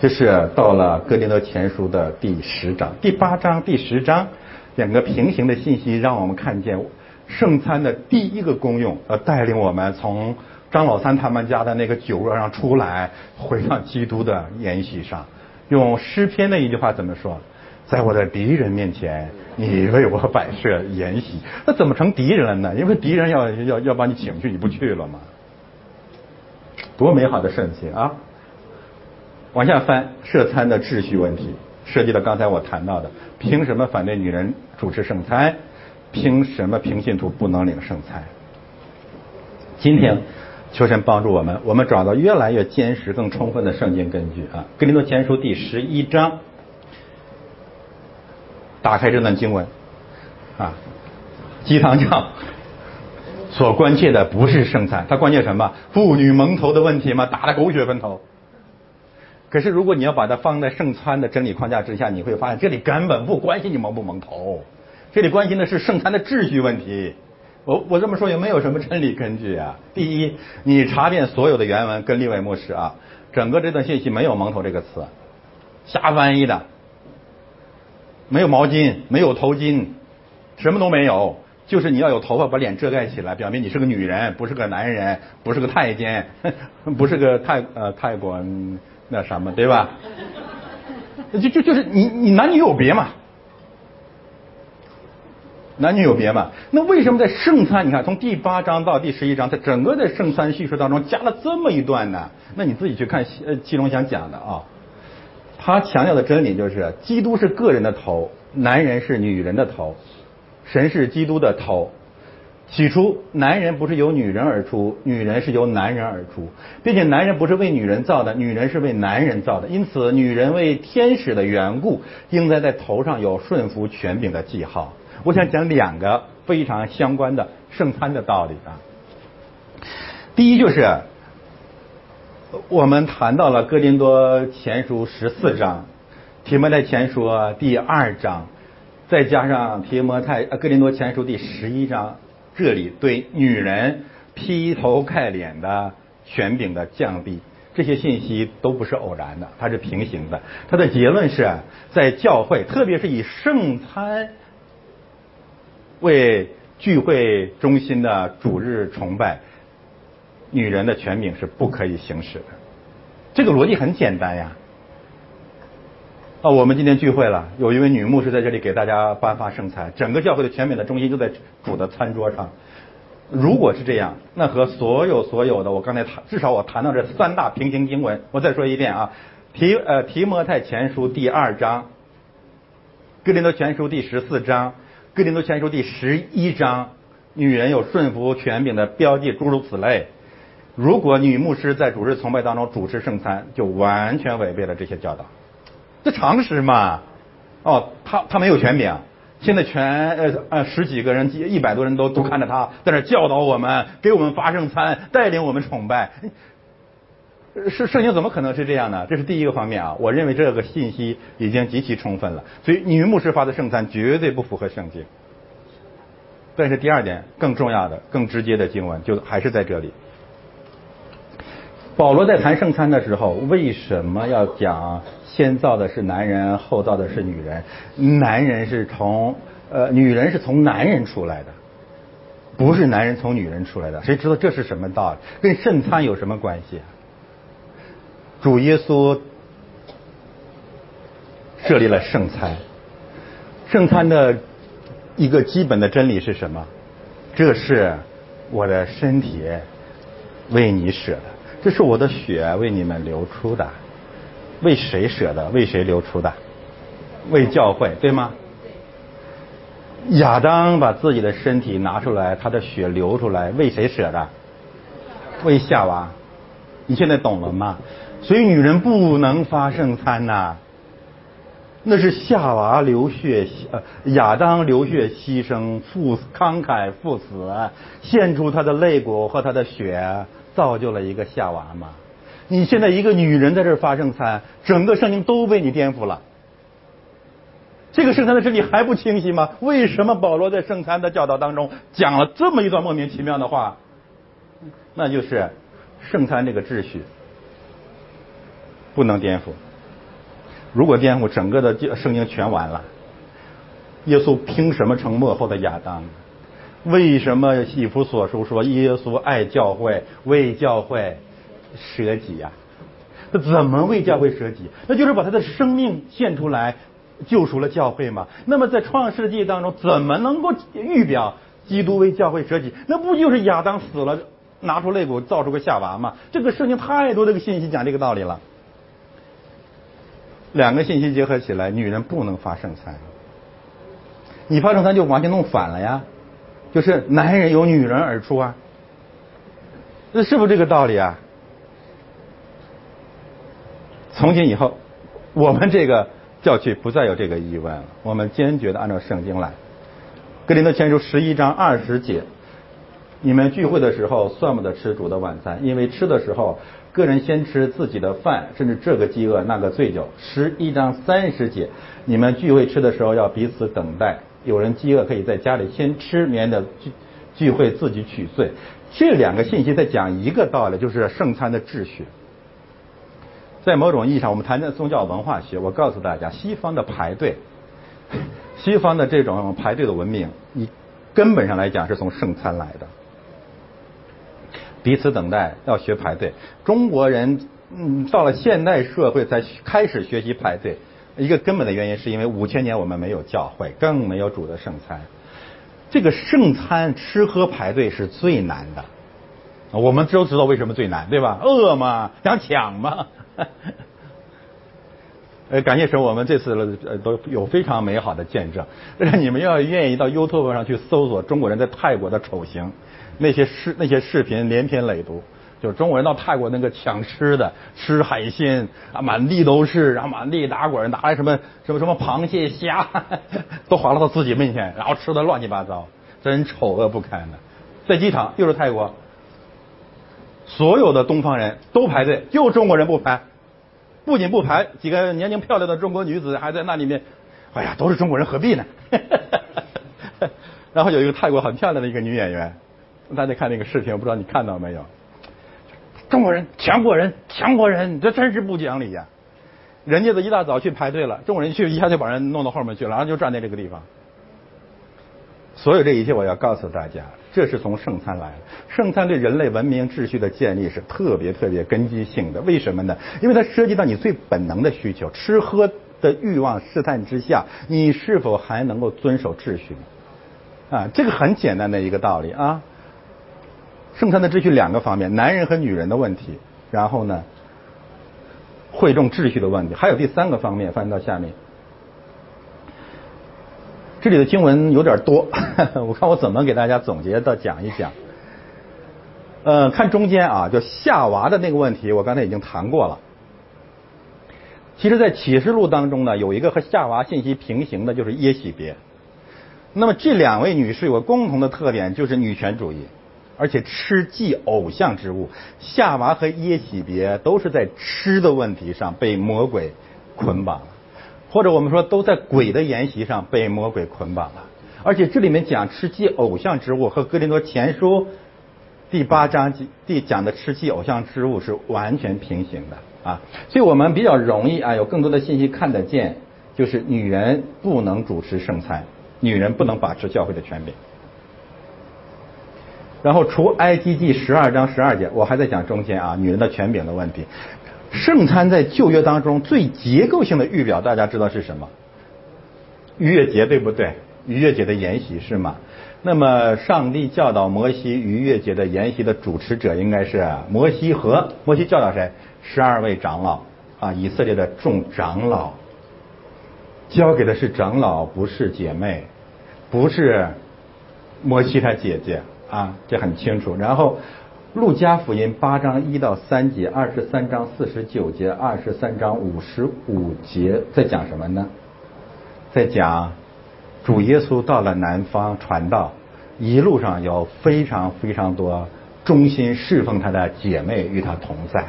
这是到了哥林多前书的第十章、第八章、第十章两个平行的信息，让我们看见圣餐的第一个功用，呃，带领我们从张老三他们家的那个酒桌上出来，回到基督的筵席上。用诗篇的一句话怎么说？在我的敌人面前，你为我摆设筵席。那怎么成敌人了呢？因为敌人要要要把你请去，你不去了吗？多美好的圣经啊！往下翻，设餐的秩序问题，涉及到刚才我谈到的，凭什么反对女人主持圣餐？凭什么平信徒不能领圣餐？今天。求神帮助我们，我们找到越来越坚实、更充分的圣经根据啊！《格林多前书》第十一章，打开这段经文啊，鸡汤教 所关切的不是圣餐，他关切什么？妇女蒙头的问题吗？打的狗血喷头。可是如果你要把它放在圣餐的真理框架之下，你会发现这里根本不关心你蒙不蒙头，这里关心的是圣餐的秩序问题。我我这么说也没有什么真理根据啊。第一，你查遍所有的原文跟立位牧师啊，整个这段信息没有“蒙头”这个词，瞎翻译的，没有毛巾，没有头巾，什么都没有，就是你要有头发把脸遮盖起来，表明你是个女人，不是个男人，不是个太监，不是个泰呃泰国那什么，对吧？就就就是你你男女有别嘛。男女有别嘛？那为什么在圣餐？你看，从第八章到第十一章，在整个的圣餐叙述当中加了这么一段呢？那你自己去看呃，基隆想讲的啊，他强调的真理就是，基督是个人的头，男人是女人的头，神是基督的头。起初，男人不是由女人而出，女人是由男人而出，并且男人不是为女人造的，女人是为男人造的。因此，女人为天使的缘故，应该在头上有顺服权柄的记号。我想讲两个非常相关的圣餐的道理啊。第一就是，我们谈到了哥林多前书十四章，提摩太前书第二章，再加上提摩太哥林多前书第十一章，这里对女人劈头盖脸的权柄的降低，这些信息都不是偶然的，它是平行的。它的结论是在教会，特别是以圣餐。为聚会中心的主日崇拜，女人的权柄是不可以行使的。这个逻辑很简单呀。啊，我们今天聚会了，有一位女牧师在这里给大家颁发圣餐，整个教会的权柄的中心就在主的餐桌上。如果是这样，那和所有所有的我刚才谈，至少我谈到这三大平行经文，我再说一遍啊，提呃提摩太前书第二章，哥林多前书第十四章。哥林多前书第十一章，女人有顺服权柄的标记，诸如此类。如果女牧师在主日崇拜当中主持圣餐，就完全违背了这些教导。这常识嘛？哦，他他没有权柄，现在全呃呃十几个人、一百多人都都看着他在那教导我们，给我们发圣餐，带领我们崇拜。圣圣经怎么可能是这样呢？这是第一个方面啊，我认为这个信息已经极其充分了，所以女牧师发的圣餐绝对不符合圣经。但是第二点更重要的、更直接的经文就还是在这里。保罗在谈圣餐的时候，为什么要讲先造的是男人，后造的是女人？男人是从呃，女人是从男人出来的，不是男人从女人出来的。谁知道这是什么道理？跟圣餐有什么关系？主耶稣设立了圣餐，圣餐的一个基本的真理是什么？这是我的身体为你舍的，这是我的血为你们流出的。为谁舍的？为谁流出的？为教会，对吗？亚当把自己的身体拿出来，他的血流出来，为谁舍的？为夏娃。你现在懂了吗？所以女人不能发圣餐呐，那是夏娃流血，呃，亚当流血牺牲，赴慷慨赴死，献出他的肋骨和他的血，造就了一个夏娃嘛。你现在一个女人在这儿发圣餐，整个圣经都被你颠覆了。这个圣餐的真理还不清晰吗？为什么保罗在圣餐的教导当中讲了这么一段莫名其妙的话？那就是圣餐这个秩序不能颠覆，如果颠覆，整个的圣经全完了。耶稣凭什么成幕后的亚当？为什么以弗所书说耶稣爱教会，为教会舍己呀？他怎么为教会舍己？那就是把他的生命献出来，救赎了教会嘛。那么在创世纪当中，怎么能够预表基督为教会舍己？那不就是亚当死了，拿出肋骨造出个夏娃吗？这个圣经太多这个信息讲这个道理了。两个信息结合起来，女人不能发圣餐。你发圣餐就完全弄反了呀。就是男人由女人而出啊，这是不是这个道理啊？从今以后，我们这个教区不再有这个疑问了。我们坚决的按照圣经来。格林德前书十一章二十节，你们聚会的时候算不得吃主的晚餐，因为吃的时候个人先吃自己的饭，甚至这个饥饿那个醉酒。十一章三十节，你们聚会吃的时候要彼此等待。有人饥饿，可以在家里先吃，免得聚聚会自己取罪。这两个信息在讲一个道理，就是圣餐的秩序。在某种意义上，我们谈的宗教文化学，我告诉大家，西方的排队，西方的这种排队的文明，你根本上来讲是从圣餐来的。彼此等待，要学排队。中国人嗯，到了现代社会才开始学习排队。一个根本的原因是因为五千年我们没有教会，更没有主的圣餐。这个圣餐吃喝排队是最难的，我们都知道为什么最难，对吧？饿嘛，想抢嘛。呃，感谢神，我们这次呃都有非常美好的见证。你们要愿意到 YouTube 上去搜索中国人在泰国的丑行，那些视那些视频连篇累牍。就是中国人到泰国那个抢吃的，吃海鲜啊，满地都是，然后满地打滚，拿来什么什么什么螃蟹虾，都划拉到自己面前，然后吃的乱七八糟，真丑恶不堪的。在机场又是泰国，所有的东方人都排队，就中国人不排，不仅不排，几个年轻漂亮的中国女子还在那里面，哎呀，都是中国人何必呢？然后有一个泰国很漂亮的一个女演员，大家看那个视频，我不知道你看到没有。中国人强国人，强国人，你这真是不讲理呀！人家都一大早去排队了，中国人去一下就把人弄到后面去了，然后就站在这个地方。所有这一切，我要告诉大家，这是从圣餐来的。圣餐对人类文明秩序的建立是特别特别根基性的。为什么呢？因为它涉及到你最本能的需求，吃喝的欲望试探之下，你是否还能够遵守秩序？啊，这个很简单的一个道理啊。圣餐的秩序两个方面，男人和女人的问题，然后呢，会众秩序的问题，还有第三个方面，翻到下面。这里的经文有点多，我看我怎么给大家总结的讲一讲。呃，看中间啊，就夏娃的那个问题，我刚才已经谈过了。其实，在启示录当中呢，有一个和夏娃信息平行的，就是耶喜别。那么这两位女士有个共同的特点，就是女权主义。而且吃祭偶像之物，夏娃和耶喜别都是在吃的问题上被魔鬼捆绑了，或者我们说都在鬼的筵席上被魔鬼捆绑了。而且这里面讲吃祭偶像之物和哥林多前书第八章第讲的吃祭偶像之物是完全平行的啊，所以我们比较容易啊有更多的信息看得见，就是女人不能主持圣餐，女人不能把持教会的权柄。然后除埃及记十二章十二节，我还在讲中间啊，女人的权柄的问题。圣餐在旧约当中最结构性的预表，大家知道是什么？逾越节对不对？逾越节的筵席是吗？那么上帝教导摩西逾越节的筵席的主持者应该是摩西和摩西教导谁？十二位长老啊，以色列的众长老，交给的是长老，不是姐妹，不是摩西他姐姐。啊，这很清楚。然后，《路加福音》八章一到三节，二十三章四十九节，二十三章五十五节，在讲什么呢？在讲主耶稣到了南方传道，一路上有非常非常多忠心侍奉他的姐妹与他同在。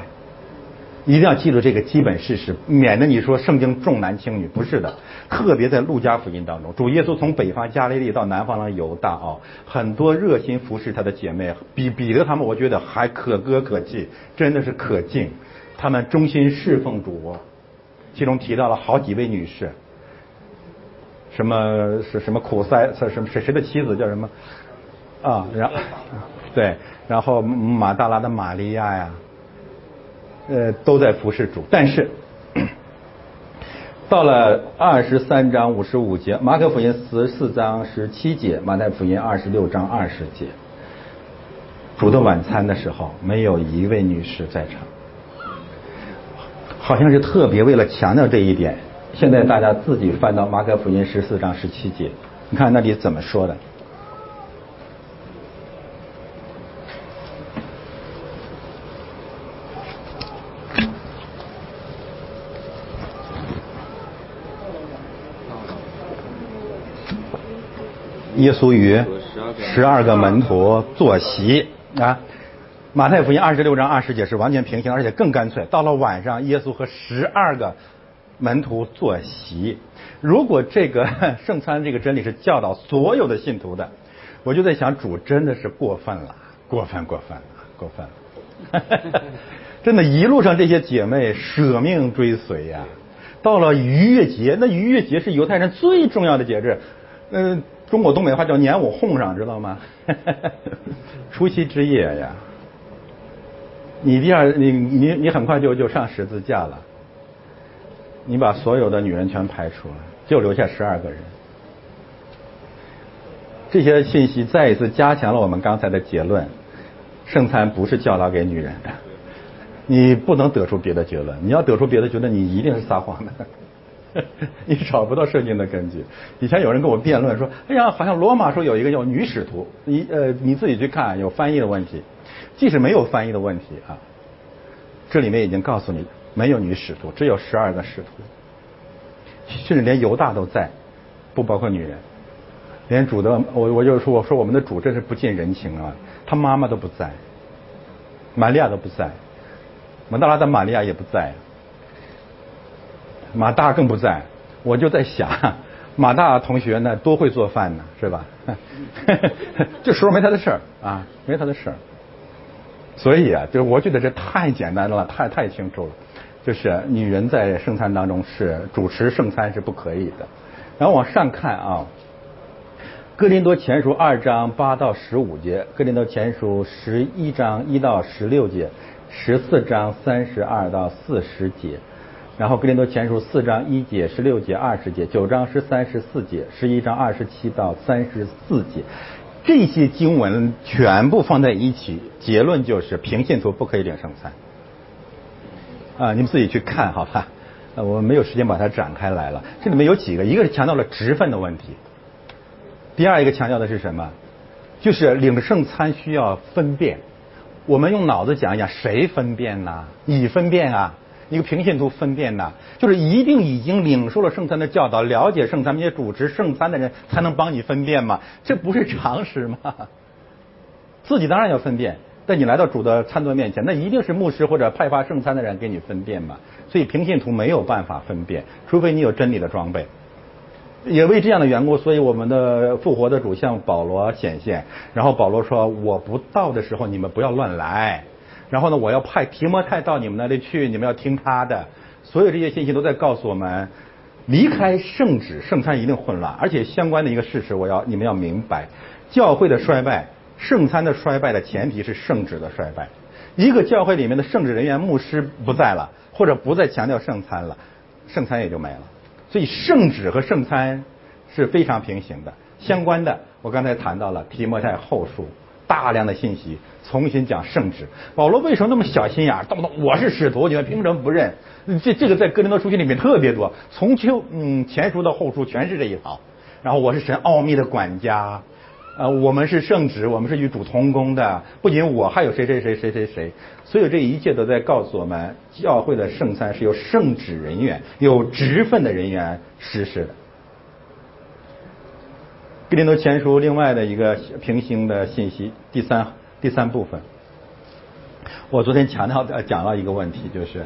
一定要记住这个基本事实，免得你说圣经重男轻女，不是的。特别在路加福音当中，主耶稣从北方加利利到南方的犹大啊，很多热心服侍他的姐妹，比彼得他们，我觉得还可歌可泣，真的是可敬。他们忠心侍奉主，其中提到了好几位女士，什么是什么苦塞，什么谁谁的妻子叫什么啊？然对，然后马大拉的玛利亚呀。呃，都在服侍主，但是 到了二十三章五十五节，马可福音十四章十七节，马太福音二十六章二十节，主的晚餐的时候，没有一位女士在场，好像是特别为了强调这一点。现在大家自己翻到马可福音十四章十七节，你看那里怎么说的。耶稣与十二个门徒坐席啊，马太福音二十六章二十节是完全平行，而且更干脆。到了晚上，耶稣和十二个门徒坐席。如果这个 圣餐这个真理是教导所有的信徒的，我就在想，主真的是过分了，过分过分了，过分了。真的，一路上这些姐妹舍命追随呀。到了逾越节，那逾越节是犹太人最重要的节日，嗯。中国东北话叫撵我哄上，知道吗？除夕之夜呀，你第二你你你很快就就上十字架了，你把所有的女人全排除了，就留下十二个人。这些信息再一次加强了我们刚才的结论：圣餐不是教导给女人的。你不能得出别的结论，你要得出别的结论，你一定是撒谎的。你找不到圣经的根据。以前有人跟我辩论说：“哎呀，好像罗马说有一个叫女使徒。”你呃，你自己去看，有翻译的问题。即使没有翻译的问题啊，这里面已经告诉你，没有女使徒，只有十二个使徒，甚至连犹大都在，不包括女人。连主的，我我就说，我说我们的主真是不近人情啊，他妈妈都不在，玛利亚都不在，蒙大拉的玛利亚也不在。马大更不在，我就在想，马大同学呢多会做饭呢，是吧？这时候没他的事儿啊，没他的事儿。所以啊，就是我觉得这太简单了，太太清楚了。就是女人在圣餐当中是主持圣餐是不可以的。然后往上看啊，《哥林多前书》二章八到十五节，《哥林多前书》十一章一到十六节，十四章三十二到四十节。然后《格林多前书》四章一节、十六节、二十节，九章十三、十四节，十一章二十七到三十四节，这些经文全部放在一起，结论就是平信徒不可以领圣餐。啊，你们自己去看好吧，我没有时间把它展开来了。这里面有几个，一个是强调了职分的问题，第二一个强调的是什么？就是领圣餐需要分辨。我们用脑子讲一讲，谁分辨呢？你分辨啊？一个平信徒分辨呐，就是一定已经领受了圣餐的教导，了解圣餐，并且主持圣餐的人才能帮你分辨嘛？这不是常识吗？自己当然要分辨，但你来到主的餐桌面前，那一定是牧师或者派发圣餐的人给你分辨嘛。所以平信徒没有办法分辨，除非你有真理的装备。也为这样的缘故，所以我们的复活的主向保罗显现，然后保罗说：“我不到的时候，你们不要乱来。”然后呢，我要派提摩太到你们那里去，你们要听他的。所有这些信息都在告诉我们，离开圣旨，圣餐一定混乱。而且相关的一个事实，我要你们要明白，教会的衰败，圣餐的衰败的前提是圣旨的衰败。一个教会里面的圣旨人员、牧师不在了，或者不再强调圣餐了，圣餐也就没了。所以圣旨和圣餐是非常平行的。相关的，我刚才谈到了提摩太后书。大量的信息重新讲圣旨，保罗为什么那么小心眼动不动我是使徒，你们凭什么不认？这这个在哥林多书信里面特别多，从秋嗯前书到后书全是这一套。然后我是神奥秘的管家，呃，我们是圣旨，我们是与主同工的。不仅我，还有谁谁谁谁谁谁。所有这一切都在告诉我们，教会的圣餐是由圣旨人员、有职分的人员实施的。《哥林多前书》另外的一个平行的信息，第三第三部分，我昨天强调的讲了一个问题，就是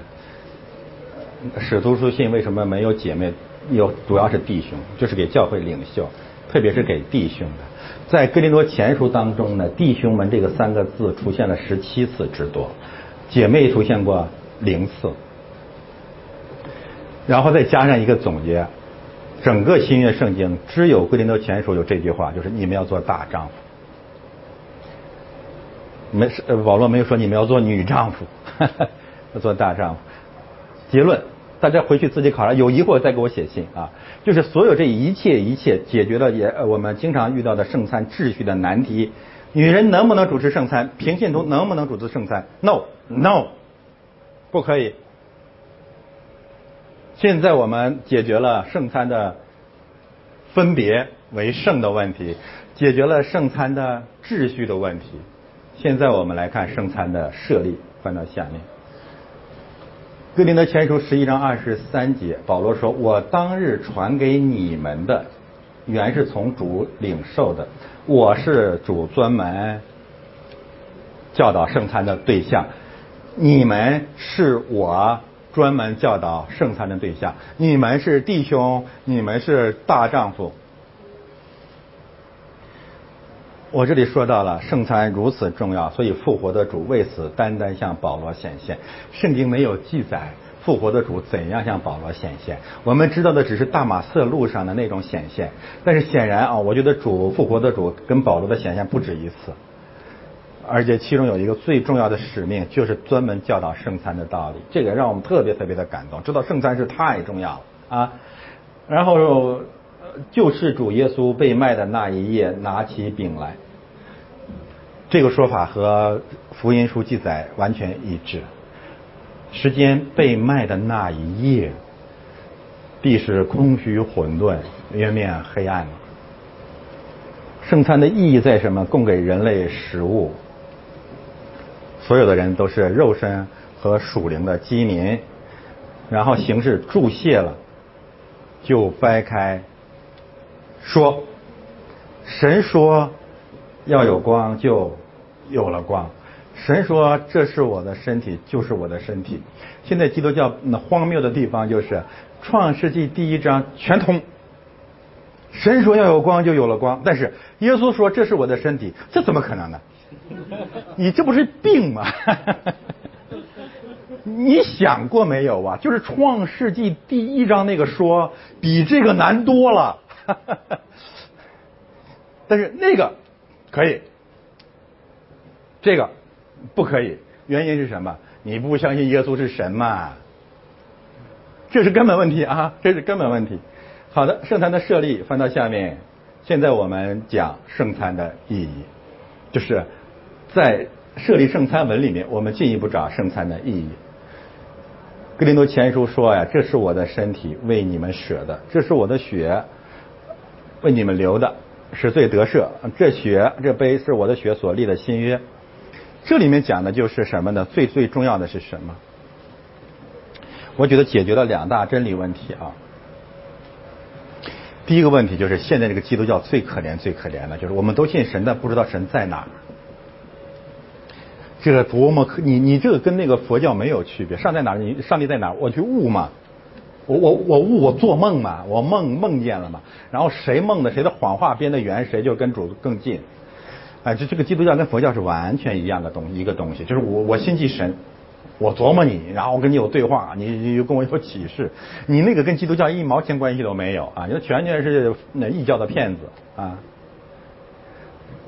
使徒书信为什么没有姐妹？有主要是弟兄，就是给教会领袖，特别是给弟兄的。在哥林多前书当中呢，弟兄们这个三个字出现了十七次之多，姐妹出现过零次。然后再加上一个总结，整个新约圣经只有哥林多前书有这句话，就是你们要做大丈夫。没，保罗没有说你们要做女丈夫，要做大丈夫。结论，大家回去自己考察，有疑惑再给我写信啊。就是所有这一切一切解决了也我们经常遇到的圣餐秩序的难题。女人能不能主持圣餐？平信徒能不能主持圣餐？No，No，不可以。现在我们解决了圣餐的分别为圣的问题，解决了圣餐的秩序的问题。现在我们来看圣餐的设立，翻到下面。哥林多前书十一章二十三节，保罗说：“我当日传给你们的，原是从主领受的。我是主专门教导圣餐的对象，你们是我专门教导圣餐的对象。你们是弟兄，你们是大丈夫。”我这里说到了圣餐如此重要，所以复活的主为此单单向保罗显现。圣经没有记载复活的主怎样向保罗显现，我们知道的只是大马色路上的那种显现。但是显然啊，我觉得主复活的主跟保罗的显现不止一次，而且其中有一个最重要的使命，就是专门教导圣餐的道理。这个让我们特别特别的感动，知道圣餐是太重要了啊。然后。救世主耶稣被卖的那一夜，拿起饼来。这个说法和福音书记载完全一致。时间被卖的那一夜，地是空虚混沌，渊面黑暗。圣餐的意义在什么？供给人类食物。所有的人都是肉身和属灵的饥民，然后形式注谢了，就掰开。说，神说要有光，就有了光。神说这是我的身体，就是我的身体。现在基督教那荒谬的地方就是创世纪第一章全通。神说要有光，就有了光。但是耶稣说这是我的身体，这怎么可能呢？你这不是病吗？你想过没有啊？就是创世纪第一章那个说比这个难多了。但是那个可以，这个不可以。原因是什么？你不相信耶稣是神嘛？这是根本问题啊！这是根本问题。好的，圣餐的设立翻到下面。现在我们讲圣餐的意义，就是在设立圣餐文里面，我们进一步找圣餐的意义。格林多前书说呀：“这是我的身体，为你们舍的；这是我的血。”为你们流的，使罪得赦。这血，这杯是我的血所立的新约。这里面讲的就是什么呢？最最重要的是什么？我觉得解决了两大真理问题啊。第一个问题就是现在这个基督教最可怜、最可怜的，就是我们都信神，但不知道神在哪儿。这个多么可你你这个跟那个佛教没有区别。上在哪儿？你上帝在哪儿？我去悟嘛。我我我悟我做梦嘛，我梦梦见了嘛，然后谁梦的谁的谎话编的圆，谁就跟主更近。哎，这这个基督教跟佛教是完全一样的东一个东西，就是我我心系神，我琢磨你，然后我跟你有对话，你你跟我有启示，你那个跟基督教一毛钱关系都没有啊，你全全是那异教的骗子啊，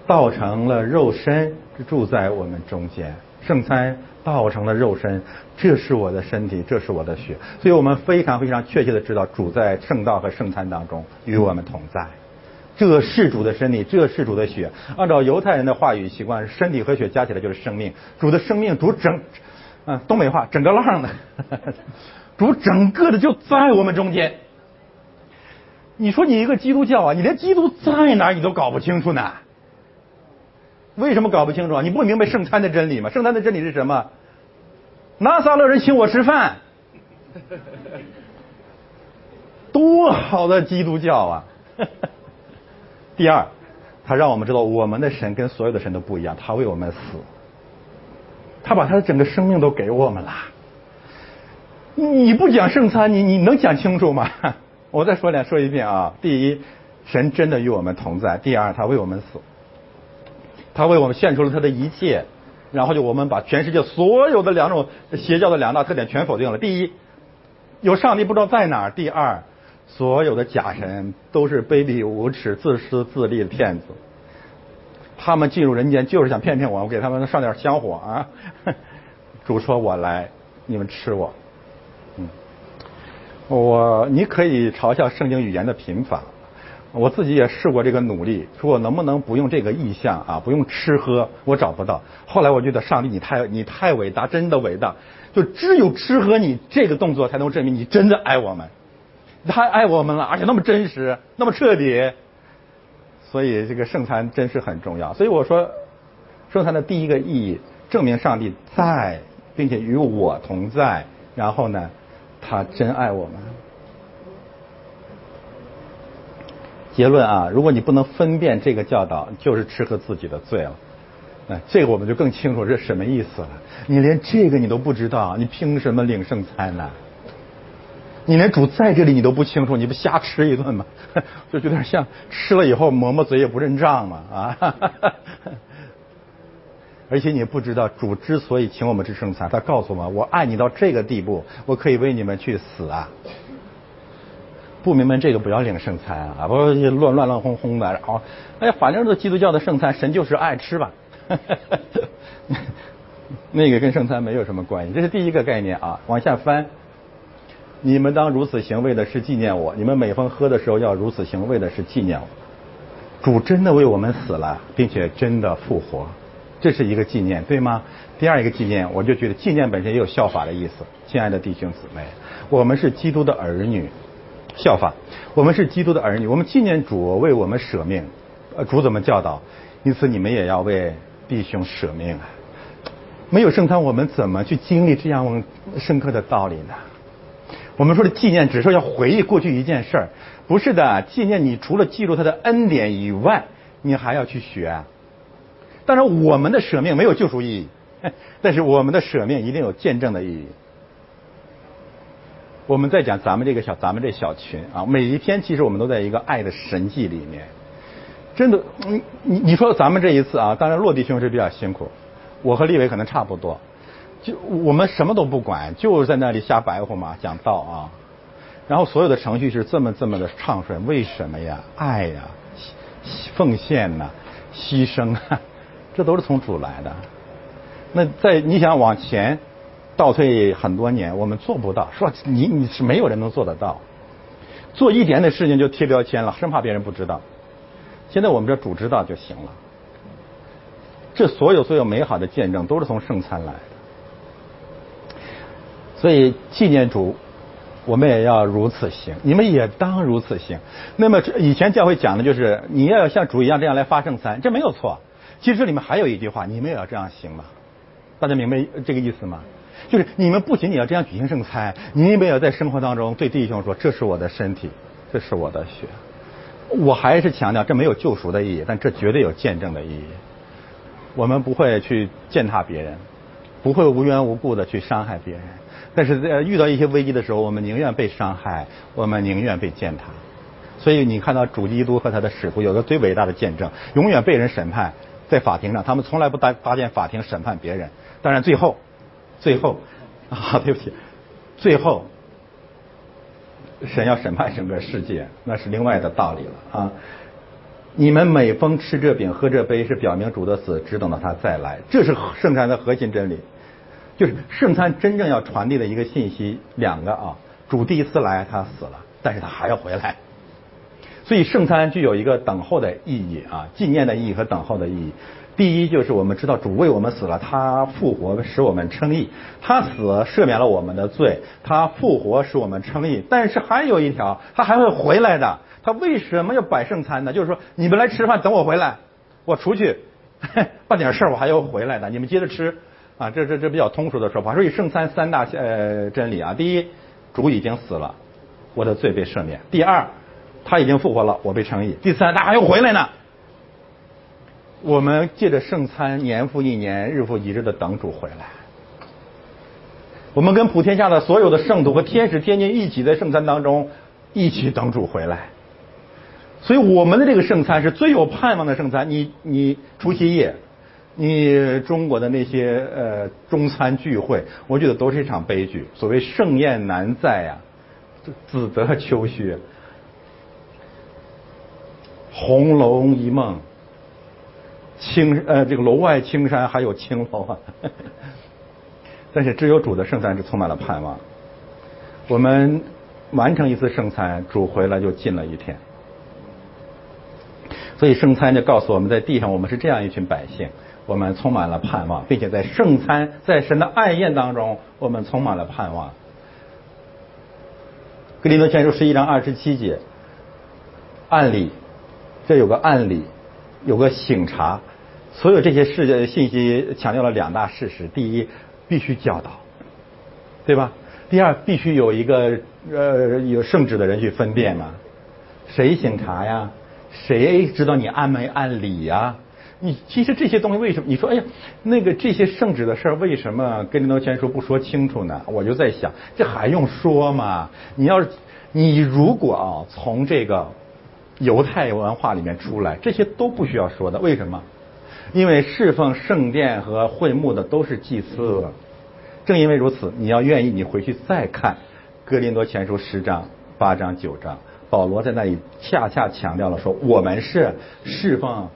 造成了肉身住在我们中间，圣餐。造成了肉身，这是我的身体，这是我的血，所以我们非常非常确切的知道主在圣道和圣餐当中与我们同在。这是主的身体，这是主的血。按照犹太人的话语习惯，身体和血加起来就是生命。主的生命，主整，嗯，东北话，整个浪的，主整个的就在我们中间。你说你一个基督教啊，你连基督在哪你都搞不清楚呢？为什么搞不清楚啊？你不明白圣餐的真理吗？圣餐的真理是什么？拿撒勒人请我吃饭，多好的基督教啊！第二，他让我们知道我们的神跟所有的神都不一样，他为我们死，他把他的整个生命都给我们了。你不讲圣餐，你你能讲清楚吗？我再说两说一遍啊。第一，神真的与我们同在；第二，他为我们死，他为我们献出了他的一切，然后就我们把全世界所有的两种邪教的两大特点全否定了。第一，有上帝不知道在哪；第二，所有的假神都是卑鄙无耻、自私自利的骗子。他们进入人间就是想骗骗我，我给他们上点香火啊！主说我来，你们吃我。嗯，我你可以嘲笑圣经语言的贫乏，我自己也试过这个努力，说我能不能不用这个意象啊，不用吃喝，我找不到。后来我觉得上帝你太你太伟大，真的伟大，就只有吃喝你这个动作才能证明你真的爱我们，太爱我们了，而且那么真实，那么彻底。所以这个圣餐真是很重要。所以我说，圣餐的第一个意义，证明上帝在，并且与我同在。然后呢，他真爱我们。结论啊，如果你不能分辨这个教导，就是吃喝自己的罪了。哎这个我们就更清楚这什么意思了。你连这个你都不知道，你凭什么领圣餐呢？你连主在这里你都不清楚，你不瞎吃一顿吗？就有点像吃了以后抹抹嘴也不认账嘛啊！而且你不知道主之所以请我们吃圣餐，他告诉我：我爱你到这个地步，我可以为你们去死啊！不明白这个不要领圣餐啊！不乱乱乱哄哄的，然后哎呀，反正这基督教的圣餐，神就是爱吃吧。那个跟圣餐没有什么关系，这是第一个概念啊。往下翻。你们当如此行，为的是纪念我。你们每逢喝的时候要如此行，为的是纪念我。主真的为我们死了，并且真的复活，这是一个纪念，对吗？第二一个纪念，我就觉得纪念本身也有效法的意思。亲爱的弟兄姊妹，我们是基督的儿女，效法。我们是基督的儿女，我们纪念主为我们舍命。呃，主怎么教导？因此你们也要为弟兄舍命啊！没有圣餐，我们怎么去经历这样深刻的道理呢？我们说的纪念，只是要回忆过去一件事儿，不是的。纪念你除了记住他的恩典以外，你还要去学。当然，我们的舍命没有救赎意义，但是我们的舍命一定有见证的意义。我们在讲咱们这个小，咱们这小群啊，每一天其实我们都在一个爱的神迹里面。真的，你你你说咱们这一次啊，当然落地兄是比较辛苦，我和立伟可能差不多。就我们什么都不管，就是在那里瞎白活嘛，讲道啊。然后所有的程序是这么这么的畅顺，为什么呀？爱呀，奉献呐，牺牲啊，这都是从主来的。那在你想往前倒退很多年，我们做不到。说你你是没有人能做得到，做一点点事情就贴标签了，生怕别人不知道。现在我们这主知道就行了。这所有所有美好的见证都是从圣餐来的。所以纪念主，我们也要如此行，你们也当如此行。那么以前教会讲的就是你要像主一样这样来发圣餐，这没有错。其实这里面还有一句话，你们也要这样行嘛？大家明白这个意思吗？就是你们不仅仅要这样举行圣餐，你们也要在生活当中对弟兄说：“这是我的身体，这是我的血。”我还是强调，这没有救赎的意义，但这绝对有见证的意义。我们不会去践踏别人，不会无缘无故的去伤害别人。但是在遇到一些危机的时候，我们宁愿被伤害，我们宁愿被践踏。所以你看到主基督和他的使徒有个最伟大的见证，永远被人审判在法庭上，他们从来不搭搭建法庭审判别人。当然最后，最后 啊，对不起，最后神要审判整个世界，那是另外的道理了啊。你们每逢吃这饼喝这杯，是表明主的死，只等到他再来，这是圣餐的核心真理。就是圣餐真正要传递的一个信息，两个啊，主第一次来他死了，但是他还要回来，所以圣餐具有一个等候的意义啊，纪念的意义和等候的意义。第一就是我们知道主为我们死了，他复活使我们称义，他死赦免了我们的罪，他复活使我们称义。但是还有一条，他还会回来的。他为什么要摆圣餐呢？就是说你们来吃饭，等我回来，我出去 办点事儿，我还要回来的，你们接着吃。啊，这这这比较通俗的说法。所以圣餐三大呃真理啊，第一，主已经死了，我的罪被赦免；第二，他已经复活了，我被称义；第三，他还要回来呢。我们借着圣餐，年复一年，日复一日的等主回来。我们跟普天下的所有的圣徒和天使、天君一起在圣餐当中一起等主回来。所以我们的这个圣餐是最有盼望的圣餐。你你除夕夜，你中国的那些呃中餐聚会，我觉得都是一场悲剧。所谓盛宴难在呀，子则秋虚，红楼一梦，青呃这个楼外青山还有青楼啊。但是只有主的圣餐是充满了盼望。我们完成一次圣餐，主回来就近了一天。所以圣餐就告诉我们在地上，我们是这样一群百姓，我们充满了盼望，并且在圣餐在神的爱宴当中，我们充满了盼望。格林多前书十一章二十七节，案例，这有个案例，有个醒察，所有这些事信息强调了两大事实：第一，必须教导，对吧？第二，必须有一个呃有圣旨的人去分辨嘛，谁醒察呀？谁知道你按没按理呀？你其实这些东西为什么？你说哎呀，那个这些圣旨的事儿为什么跟林德全说不说清楚呢？我就在想，这还用说吗？你要是你如果啊从这个犹太文化里面出来，这些都不需要说的。为什么？因为侍奉圣殿和会幕的都是祭司。正因为如此，你要愿意，你回去再看哥林多前书十章、八章、九章。保罗在那里恰恰强调了说，我们是侍奉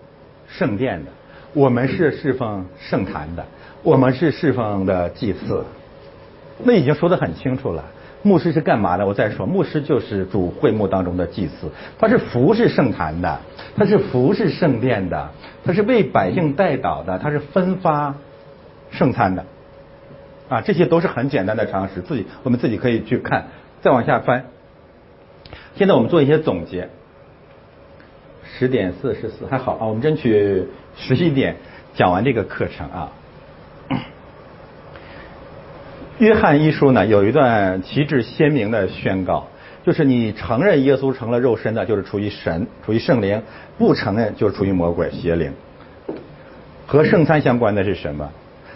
圣殿的，我们是侍奉圣坛的，我们是侍奉的祭祀。那已经说得很清楚了。牧师是干嘛的？我再说，牧师就是主会幕当中的祭祀，他是服侍圣坛的，他是服侍圣殿的，他是为百姓代祷的，他是分发圣餐的。啊，这些都是很简单的常识，自己我们自己可以去看。再往下翻。现在我们做一些总结。十点四十四还好啊，我们争取十一点讲完这个课程啊。约翰一书呢有一段旗帜鲜明的宣告，就是你承认耶稣成了肉身的，就是出于神，出于圣灵；不承认就是出于魔鬼邪灵。和圣餐相关的是什么？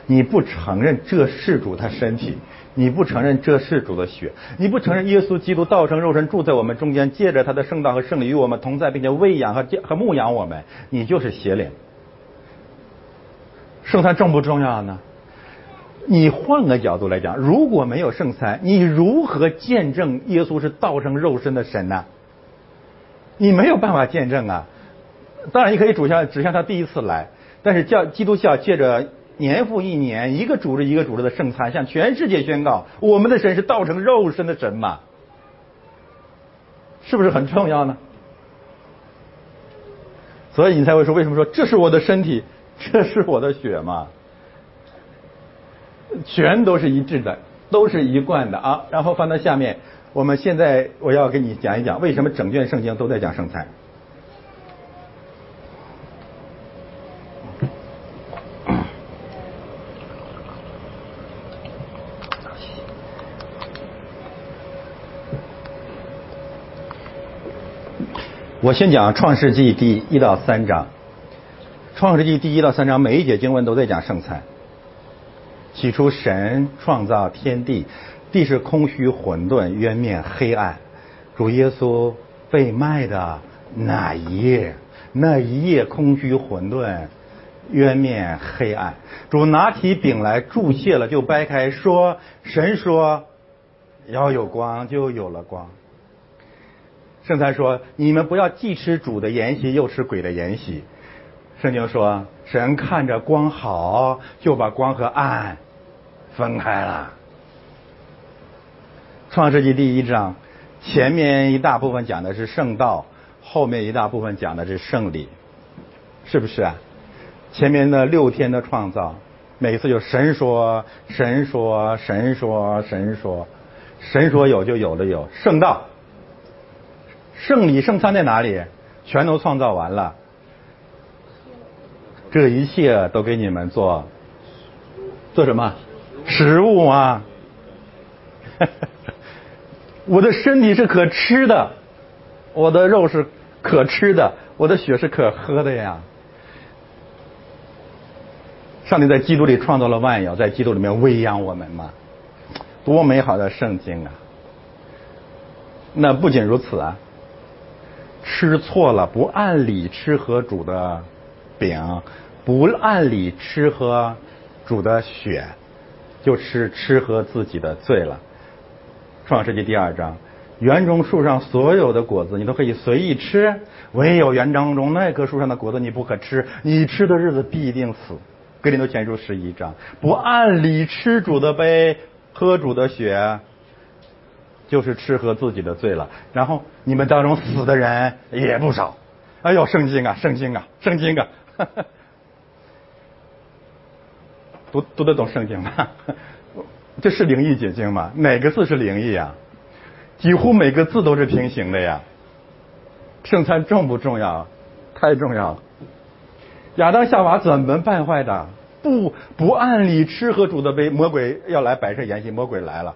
你不承认这是主他身体。你不承认这是主的血，你不承认耶稣基督道成肉身住在我们中间，借着他的圣道和圣灵与我们同在，并且喂养和和牧养我们，你就是邪灵。圣餐重不重要呢？你换个角度来讲，如果没有圣餐，你如何见证耶稣是道成肉身的神呢？你没有办法见证啊。当然，你可以指向指向他第一次来，但是教基督教借着。年复一年，一个主日一个主日的圣餐，向全世界宣告：我们的神是道成肉身的神嘛？是不是很重要呢？所以你才会说，为什么说这是我的身体，这是我的血嘛？全都是一致的，都是一贯的啊。然后翻到下面，我们现在我要跟你讲一讲，为什么整卷圣经都在讲圣餐。我先讲《创世纪》第一到三章，《创世纪》第一到三章每一节经文都在讲圣餐。起初神创造天地，地是空虚混沌，渊面黑暗。主耶稣被卖的那一夜，那一夜空虚混沌，渊面黑暗。主拿起饼来注谢了，就掰开说：“神说要有光，就有了光。”圣餐说：“你们不要既吃主的筵席，又吃鬼的筵席。”圣经说：“神看着光好，就把光和暗分开了。”创世纪第一章前面一大部分讲的是圣道，后面一大部分讲的是圣礼，是不是啊？前面的六天的创造，每次就神说，神说，神说，神说，神说有就有的有圣道。圣礼圣餐在哪里？全都创造完了，这一切都给你们做做什么？食物啊！我的身体是可吃的，我的肉是可吃的，我的血是可喝的呀！上帝在基督里创造了万有，在基督里面喂养我们嘛。多美好的圣经啊！那不仅如此啊，吃错了不按理吃和主的饼，不按理吃喝主的血，就吃吃喝自己的罪了。创世纪第二章，园中树上所有的果子你都可以随意吃，唯有园当中那棵树上的果子你不可吃，你吃的日子必定死。格林多前书十一章，不按理吃主的杯。喝主的血，就是吃喝自己的罪了。然后你们当中死的人也不少。哎呦，圣经啊，圣经啊，圣经啊！读读得懂圣经吗？这是灵异解经吗？哪个字是灵异啊？几乎每个字都是平行的呀。圣餐重不重要？太重要了。亚当夏娃怎么败坏的？不不按理吃喝主的杯，魔鬼要来摆设筵席。魔鬼来了，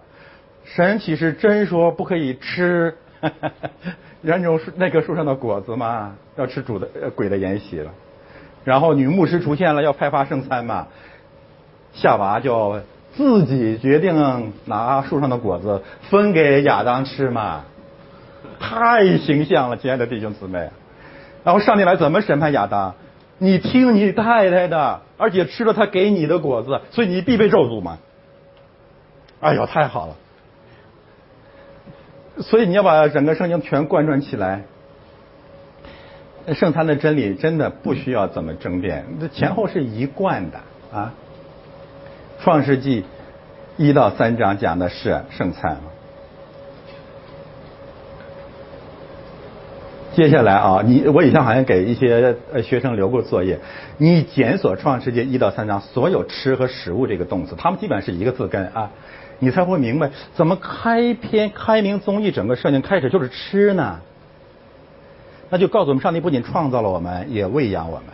神岂是真说不可以吃 人种树那棵树上的果子吗？要吃主的呃鬼的筵席了。然后女牧师出现了，要派发圣餐嘛。夏娃就自己决定拿树上的果子分给亚当吃嘛。太形象了，亲爱的弟兄姊妹。然后上帝来怎么审判亚当？你听你太太的，而且吃了他给你的果子，所以你必被咒诅嘛。哎呦，太好了！所以你要把整个圣经全贯穿起来。圣餐的真理真的不需要怎么争辩，这前后是一贯的啊。创世纪一到三章讲的是圣餐。接下来啊，你我以前好像给一些呃学生留过作业，你检索创世纪一到三章所有吃和食物这个动词，他们基本是一个字根啊，你才会明白怎么开篇开明综艺整个设定开始就是吃呢？那就告诉我们，上帝不仅创造了我们，也喂养我们。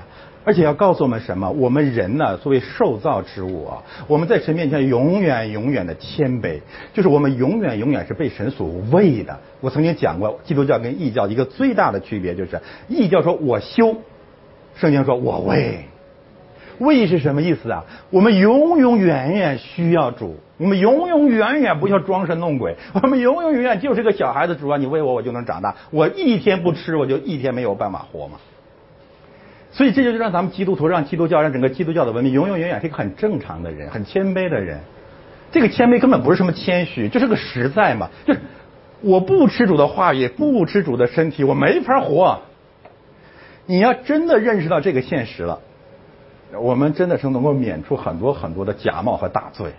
而且要告诉我们什么？我们人呢，作为受造之物啊，我们在神面前永远永远的谦卑，就是我们永远永远是被神所喂的。我曾经讲过，基督教跟异教一个最大的区别就是，异教说我修，圣经说我喂，喂是什么意思啊？我们永永远远需要主，我们永永远远不要装神弄鬼，我们永永远远就是个小孩子，主啊，你喂我，我就能长大。我一天不吃，我就一天没有办法活嘛。所以这就让咱们基督徒、让基督教、让整个基督教的文明永永远远是一个很正常的人，很谦卑的人。这个谦卑根本不是什么谦虚，就是个实在嘛。就是我不吃主的话语，不吃主的身体，我没法活。你要真的认识到这个现实了，我们真的是能够免除很多很多的假冒和大罪。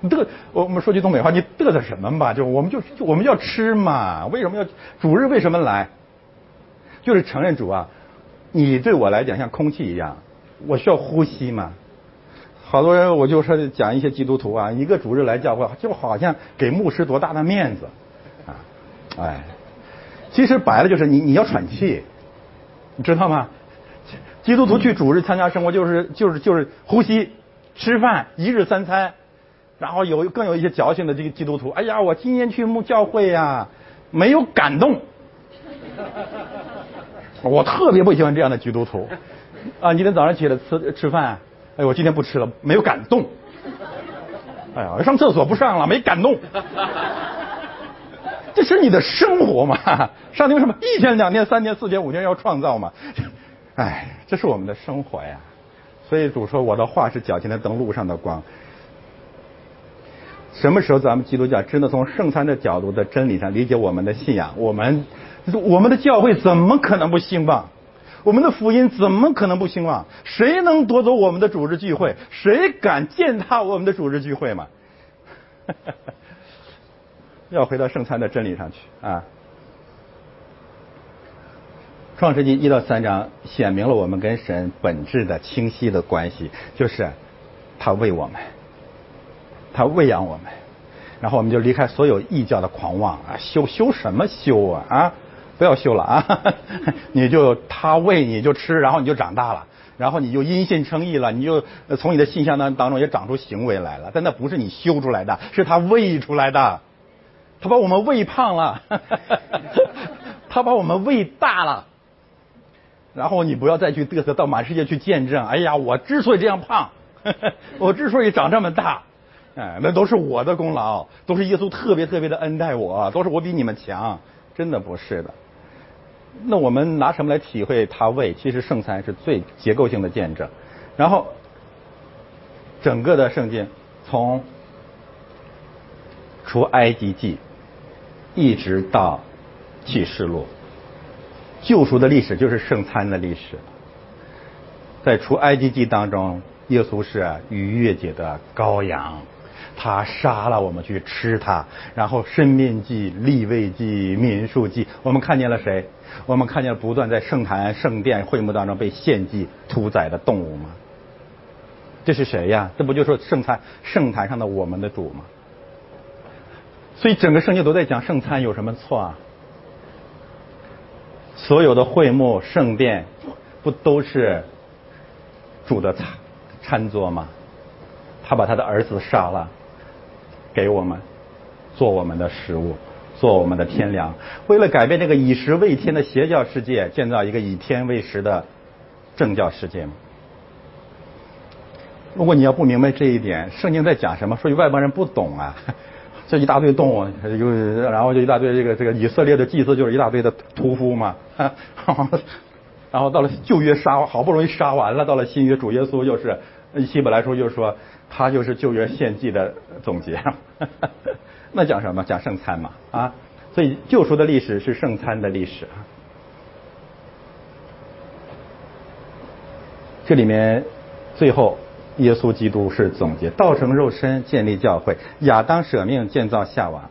你这个，我我们说句东北话，你嘚瑟什么吧？就我们就我们要吃嘛？为什么要主日为什么来？就是承认主啊。你对我来讲像空气一样，我需要呼吸嘛？好多人我就说讲一些基督徒啊，一个主日来教会，就好像给牧师多大的面子啊！哎，其实白了就是你你要喘气，你知道吗？基督徒去主日参加生活就是就是就是呼吸、吃饭、一日三餐，然后有更有一些矫情的这个基督徒，哎呀，我今天去牧教会呀，没有感动。我特别不喜欢这样的基督徒，啊，今天早上起来吃吃饭，哎，我今天不吃了，没有感动。哎呀，上厕所不上了，没感动。这是你的生活嘛？上天什么一天两天三天四天五天要创造嘛？哎，这是我们的生活呀。所以主说我的话是脚前的灯，路上的光。什么时候咱们基督教真的从圣餐的角度的真理上理解我们的信仰？我们。我们的教会怎么可能不兴旺？我们的福音怎么可能不兴旺？谁能夺走我们的主日聚会？谁敢践踏我们的主日聚会吗？要回到圣餐的真理上去啊！创世纪一到三章显明了我们跟神本质的清晰的关系，就是他喂我们，他喂养我们，然后我们就离开所有异教的狂妄啊！修修什么修啊啊！不要修了啊！你就他喂你就吃，然后你就长大了，然后你就因信称义了，你就从你的信相当当中也长出行为来了。但那不是你修出来的，是他喂出来的。他把我们喂胖了，他把我们喂大了。然后你不要再去嘚瑟，到满世界去见证。哎呀，我之所以这样胖，我之所以长这么大，哎，那都是我的功劳，都是耶稣特别特别的恩待我，都是我比你们强，真的不是的。那我们拿什么来体会他为？其实圣餐是最结构性的见证。然后，整个的圣经从出埃及记一直到启示录，救赎的历史就是圣餐的历史。在出埃及记当中，耶稣是逾越节的羔羊。他杀了我们去吃它，然后生命祭、立位祭、民数祭，我们看见了谁？我们看见了不断在圣坛、圣殿、会幕当中被献祭、屠宰的动物吗？这是谁呀？这不就是圣餐、圣坛上的我们的主吗？所以整个圣经都在讲圣餐有什么错啊？所有的会幕、圣殿，不都是主的餐餐桌吗？他把他的儿子杀了。给我们做我们的食物，做我们的天粮。为了改变这个以食为天的邪教世界，建造一个以天为食的正教世界吗？如果你要不明白这一点，圣经在讲什么？说外邦人不懂啊，这一大堆动物，又然后就一大堆这个这个以色列的祭司就是一大堆的屠夫嘛，然后到了旧约杀好不容易杀完了，到了新约主耶稣又是希伯来书又说。他就是旧约献祭的总结，那讲什么？讲圣餐嘛啊！所以救赎的历史是圣餐的历史。这里面最后耶稣基督是总结：道成肉身建立教会，亚当舍命建造夏娃，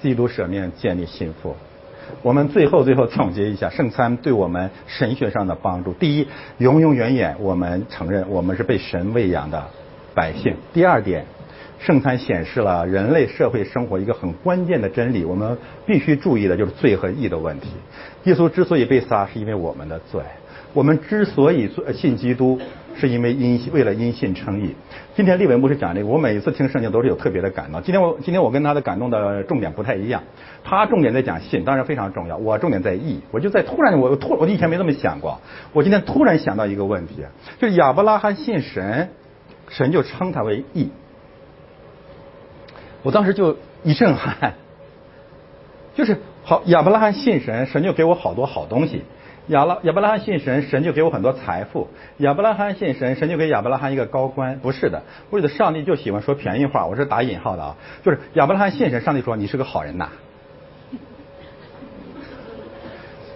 基督舍命建立信父。我们最后最后总结一下圣餐对我们神学上的帮助：第一，永永远远我们承认我们是被神喂养的。百姓。第二点，圣餐显示了人类社会生活一个很关键的真理，我们必须注意的就是罪和义的问题。耶稣之所以被杀，是因为我们的罪；我们之所以信基督，是因为因为了因信称义。今天立文牧师讲这个，我每一次听圣经都是有特别的感动。今天我今天我跟他的感动的重点不太一样，他重点在讲信，当然非常重要。我重点在义，我就在突然我突我以前没这么想过，我今天突然想到一个问题，就是亚伯拉罕信神。神就称他为义，我当时就一震撼，就是好亚伯拉罕信神，神就给我好多好东西；亚拉亚伯拉罕信神，神就给我很多财富；亚伯拉罕信神，神就给亚伯拉罕一个高官。不是的，为了上帝就喜欢说便宜话，我是打引号的啊，就是亚伯拉罕信神，上帝说你是个好人呐，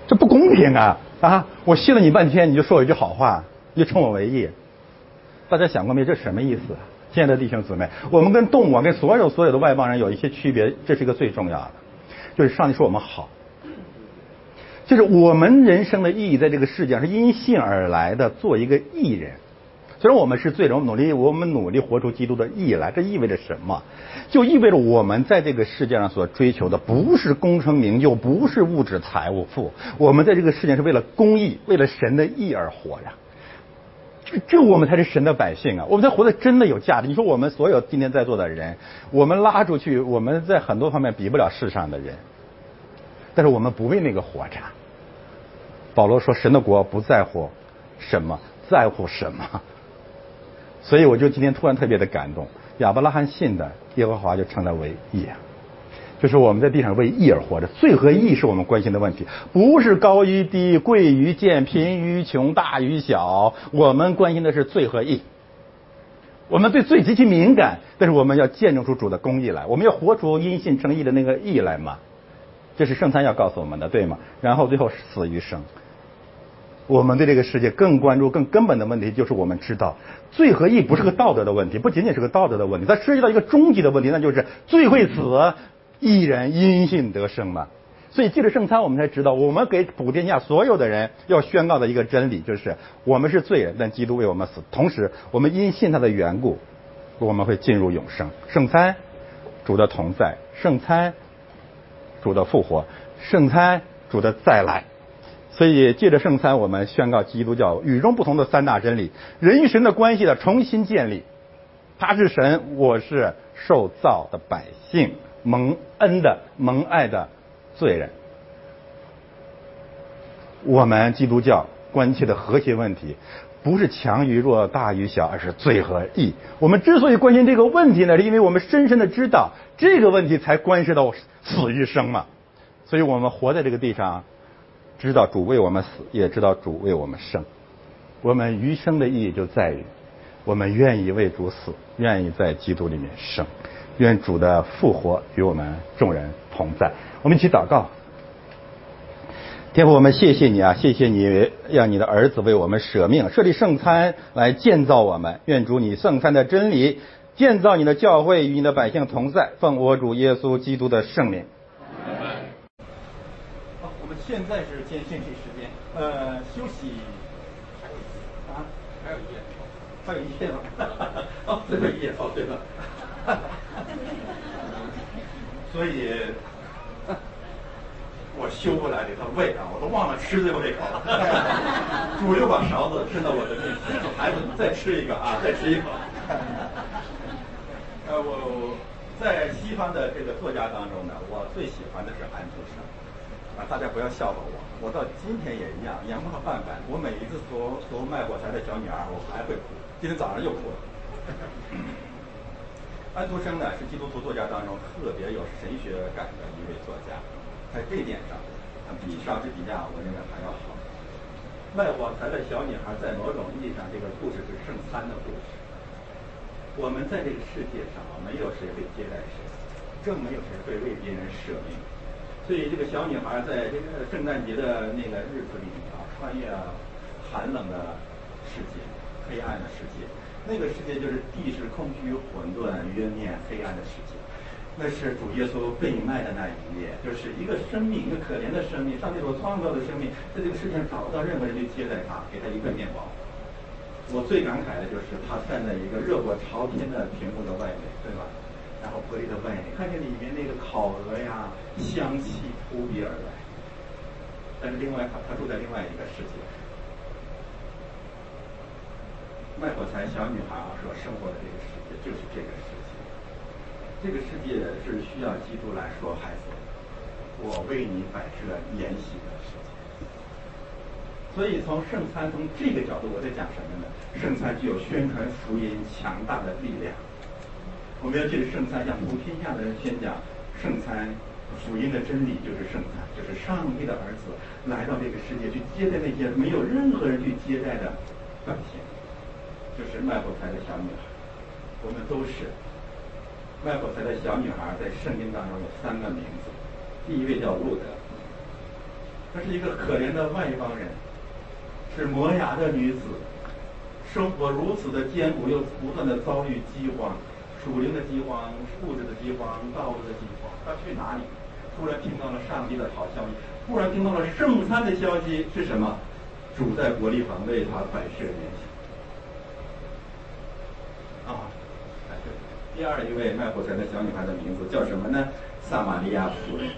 这不公平啊啊！我信了你半天，你就说我一句好话，就称我为义。大家想过没？这什么意思？亲爱的弟兄姊妹，我们跟动物、跟所有所有的外邦人有一些区别，这是一个最重要的，就是上帝说我们好，就是我们人生的意义在这个世界上是因信而来的，做一个义人。虽然我们是罪人，我们努力，我们努力活出基督的意义来，这意味着什么？就意味着我们在这个世界上所追求的不是功成名就，不是物质财物富，我们在这个世界是为了公义，为了神的义而活呀。这这我们才是神的百姓啊！我们才活得真的有价值。你说我们所有今天在座的人，我们拉出去，我们在很多方面比不了世上的人，但是我们不为那个活着。保罗说：“神的国不在乎什么，在乎什么。”所以我就今天突然特别的感动。亚伯拉罕信的耶和华就称他为义。就是我们在地上为义而活着，罪和义是我们关心的问题，不是高与低、贵与贱、贫与穷、大与小，我们关心的是罪和义。我们对罪极其敏感，但是我们要见证出主的公义来，我们要活出因信称义的那个义来嘛？这是圣餐要告诉我们的，对吗？然后最后死于生。我们对这个世界更关注、更根本的问题，就是我们知道罪和义不是个道德的问题，不仅仅是个道德的问题，它涉及到一个终极的问题，那就是罪会死。一人因信得生嘛，所以借着圣餐，我们才知道，我们给普天下所有的人要宣告的一个真理，就是我们是罪人，但基督为我们死，同时我们因信他的缘故，我们会进入永生。圣餐，主的同在；圣餐，主的复活；圣餐，主的再来。所以借着圣餐，我们宣告基督教与众不同的三大真理：人与神的关系的重新建立。他是神，我是受造的百姓。蒙恩的、蒙爱的罪人，我们基督教关切的核心问题不是强与弱、大与小，而是罪和义。我们之所以关心这个问题呢，是因为我们深深的知道这个问题才关系到死与生嘛。所以我们活在这个地上，知道主为我们死，也知道主为我们生。我们余生的意义就在于，我们愿意为主死，愿意在基督里面生。愿主的复活与我们众人同在。我们一起祷告。天父，我们谢谢你啊，谢谢你让你的儿子为我们舍命，设立圣餐来建造我们。愿主你圣餐的真理建造你的教会与你的百姓同在。奉我主耶稣基督的圣名。好，我们现在是间休息时间，呃，休息。啊，还有一页，还有一页吗？哦，最后一页，哦，对了。所以。我修过来这个胃啊，我都忘了吃最后一口了。主又把勺子伸到我的面前，说：“孩子，再吃一个啊，再吃一口。”呃，我在西方的这个作家当中呢，我最喜欢的是安徒生。啊，大家不要笑话我，我到今天也一样，阳光半半。我每一次读读卖火柴的小女儿，我还会哭。今天早上又哭了。安徒生呢，是基督徒作家当中特别有神学感的一位作家。在这点上，比莎士比亚我认为还要好。卖火柴的小女孩在某种意义上，这个故事是圣餐的故事。我们在这个世界上啊，没有谁会接待谁，更没有谁会为别人舍命。所以，这个小女孩在这个圣诞节的那个日子里啊，穿越寒冷的世界、黑暗的世界，那个世界就是地势空虚、混沌、冤面、黑暗的世界。那是主耶稣被卖的那一夜，就是一个生命，一个可怜的生命，上帝所创造的生命，在这个世界上找不到任何人去接待他，给他一份面包。我最感慨的就是他站在一个热火朝天的屏幕的外面，对吧？然后玻璃的外面，看见里面那个烤鹅呀，香气扑鼻而来。但是另外，他他住在另外一个世界。卖火柴小女孩所生活的这个世界，就是这个世界。这个世界是需要基督来说，孩子，我为你摆设筵席的世界。所以从圣餐从这个角度，我在讲什么呢？圣餐具有宣传福音强大的力量。我们要借着圣餐向普天下的人宣讲圣餐福音的真理，就是圣餐，就是上帝的儿子来到这个世界去接待那些没有任何人去接待的百姓，就是卖火柴的小女孩，我们都是。卖火柴的小女孩在圣经当中有三个名字，第一位叫路德，她是一个可怜的外邦人，是磨牙的女子，生活如此的艰苦，又不断的遭遇饥荒，属灵的饥荒、物质的饥荒、道德的饥荒。她去哪里？突然听到了上帝的好消息，突然听到了圣餐的消息是什么？主在伯利恒为她摆设筵席。啊。第二一位卖火柴的小女孩的名字叫什么呢？撒玛利亚夫人。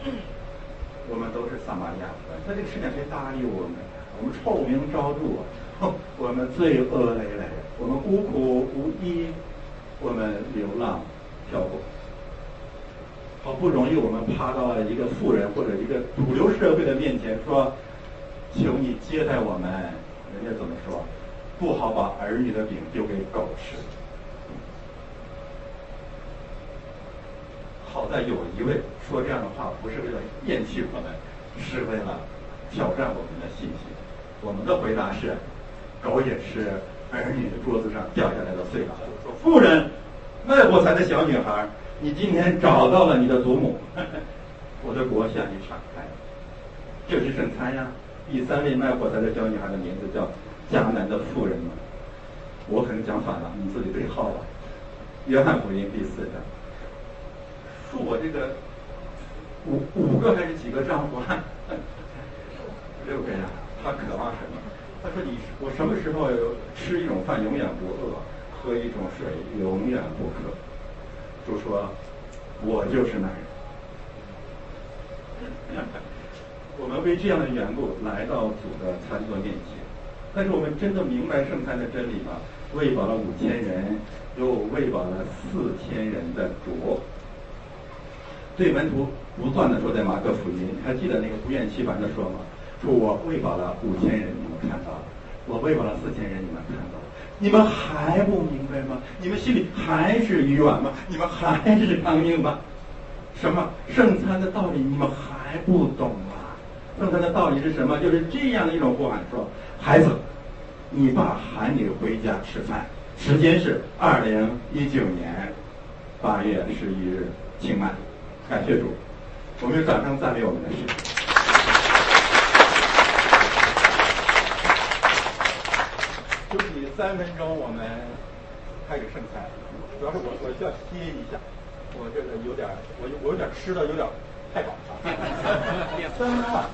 我们都是撒玛利亚夫人，在这个世界上谁搭理我们？我们臭名昭著啊，我们罪恶累累，我们孤苦无依，我们流浪漂泊。好不容易我们爬到了一个富人或者一个主流社会的面前，说：“求你接待我们。”人家怎么说？不好把儿女的饼丢给狗吃。好在有一位说这样的话，不是为了厌弃我们，是为了挑战我们的信心。我们的回答是：狗也是儿女的桌子上掉下来的碎渣。说妇人，卖火柴的小女孩，你今天找到了你的祖母，我的国向你敞开。这是圣餐呀。第三位卖火柴的小女孩的名字叫迦南的妇人嘛。我可能讲反了，你自己对号吧。约翰福音第四章。说我这个五五个还是几个丈夫啊？六个呀。他渴望什么？他说：“你我什么时候吃一种饭永远不饿，喝一种水永远不渴？”就说：“我就是那人。”我们为这样的缘故来到主的餐桌面前，但是我们真的明白圣餐的真理吗？喂饱了五千人，又喂饱了四千人的主。对门徒不断的说，在马可福音，还记得那个不厌其烦的说吗？说我喂饱了五千人，你们看到了，我喂饱了四千人，你们看到了，你们还不明白吗？你们心里还是愚顽吗？你们还是刚硬吗？什么圣餐的道理你们还不懂吗？圣餐的道理是什么？就是这样的一种呼喊说：“孩子，你爸喊你回家吃饭，时间是二零一九年八月十一日，请慢。”感谢主，我们用掌声赞美我们的神。休息三分钟，我们开始圣餐。主要是我我需要歇一下，我这个有点我我有点吃的有点太饱了。三分钟啊。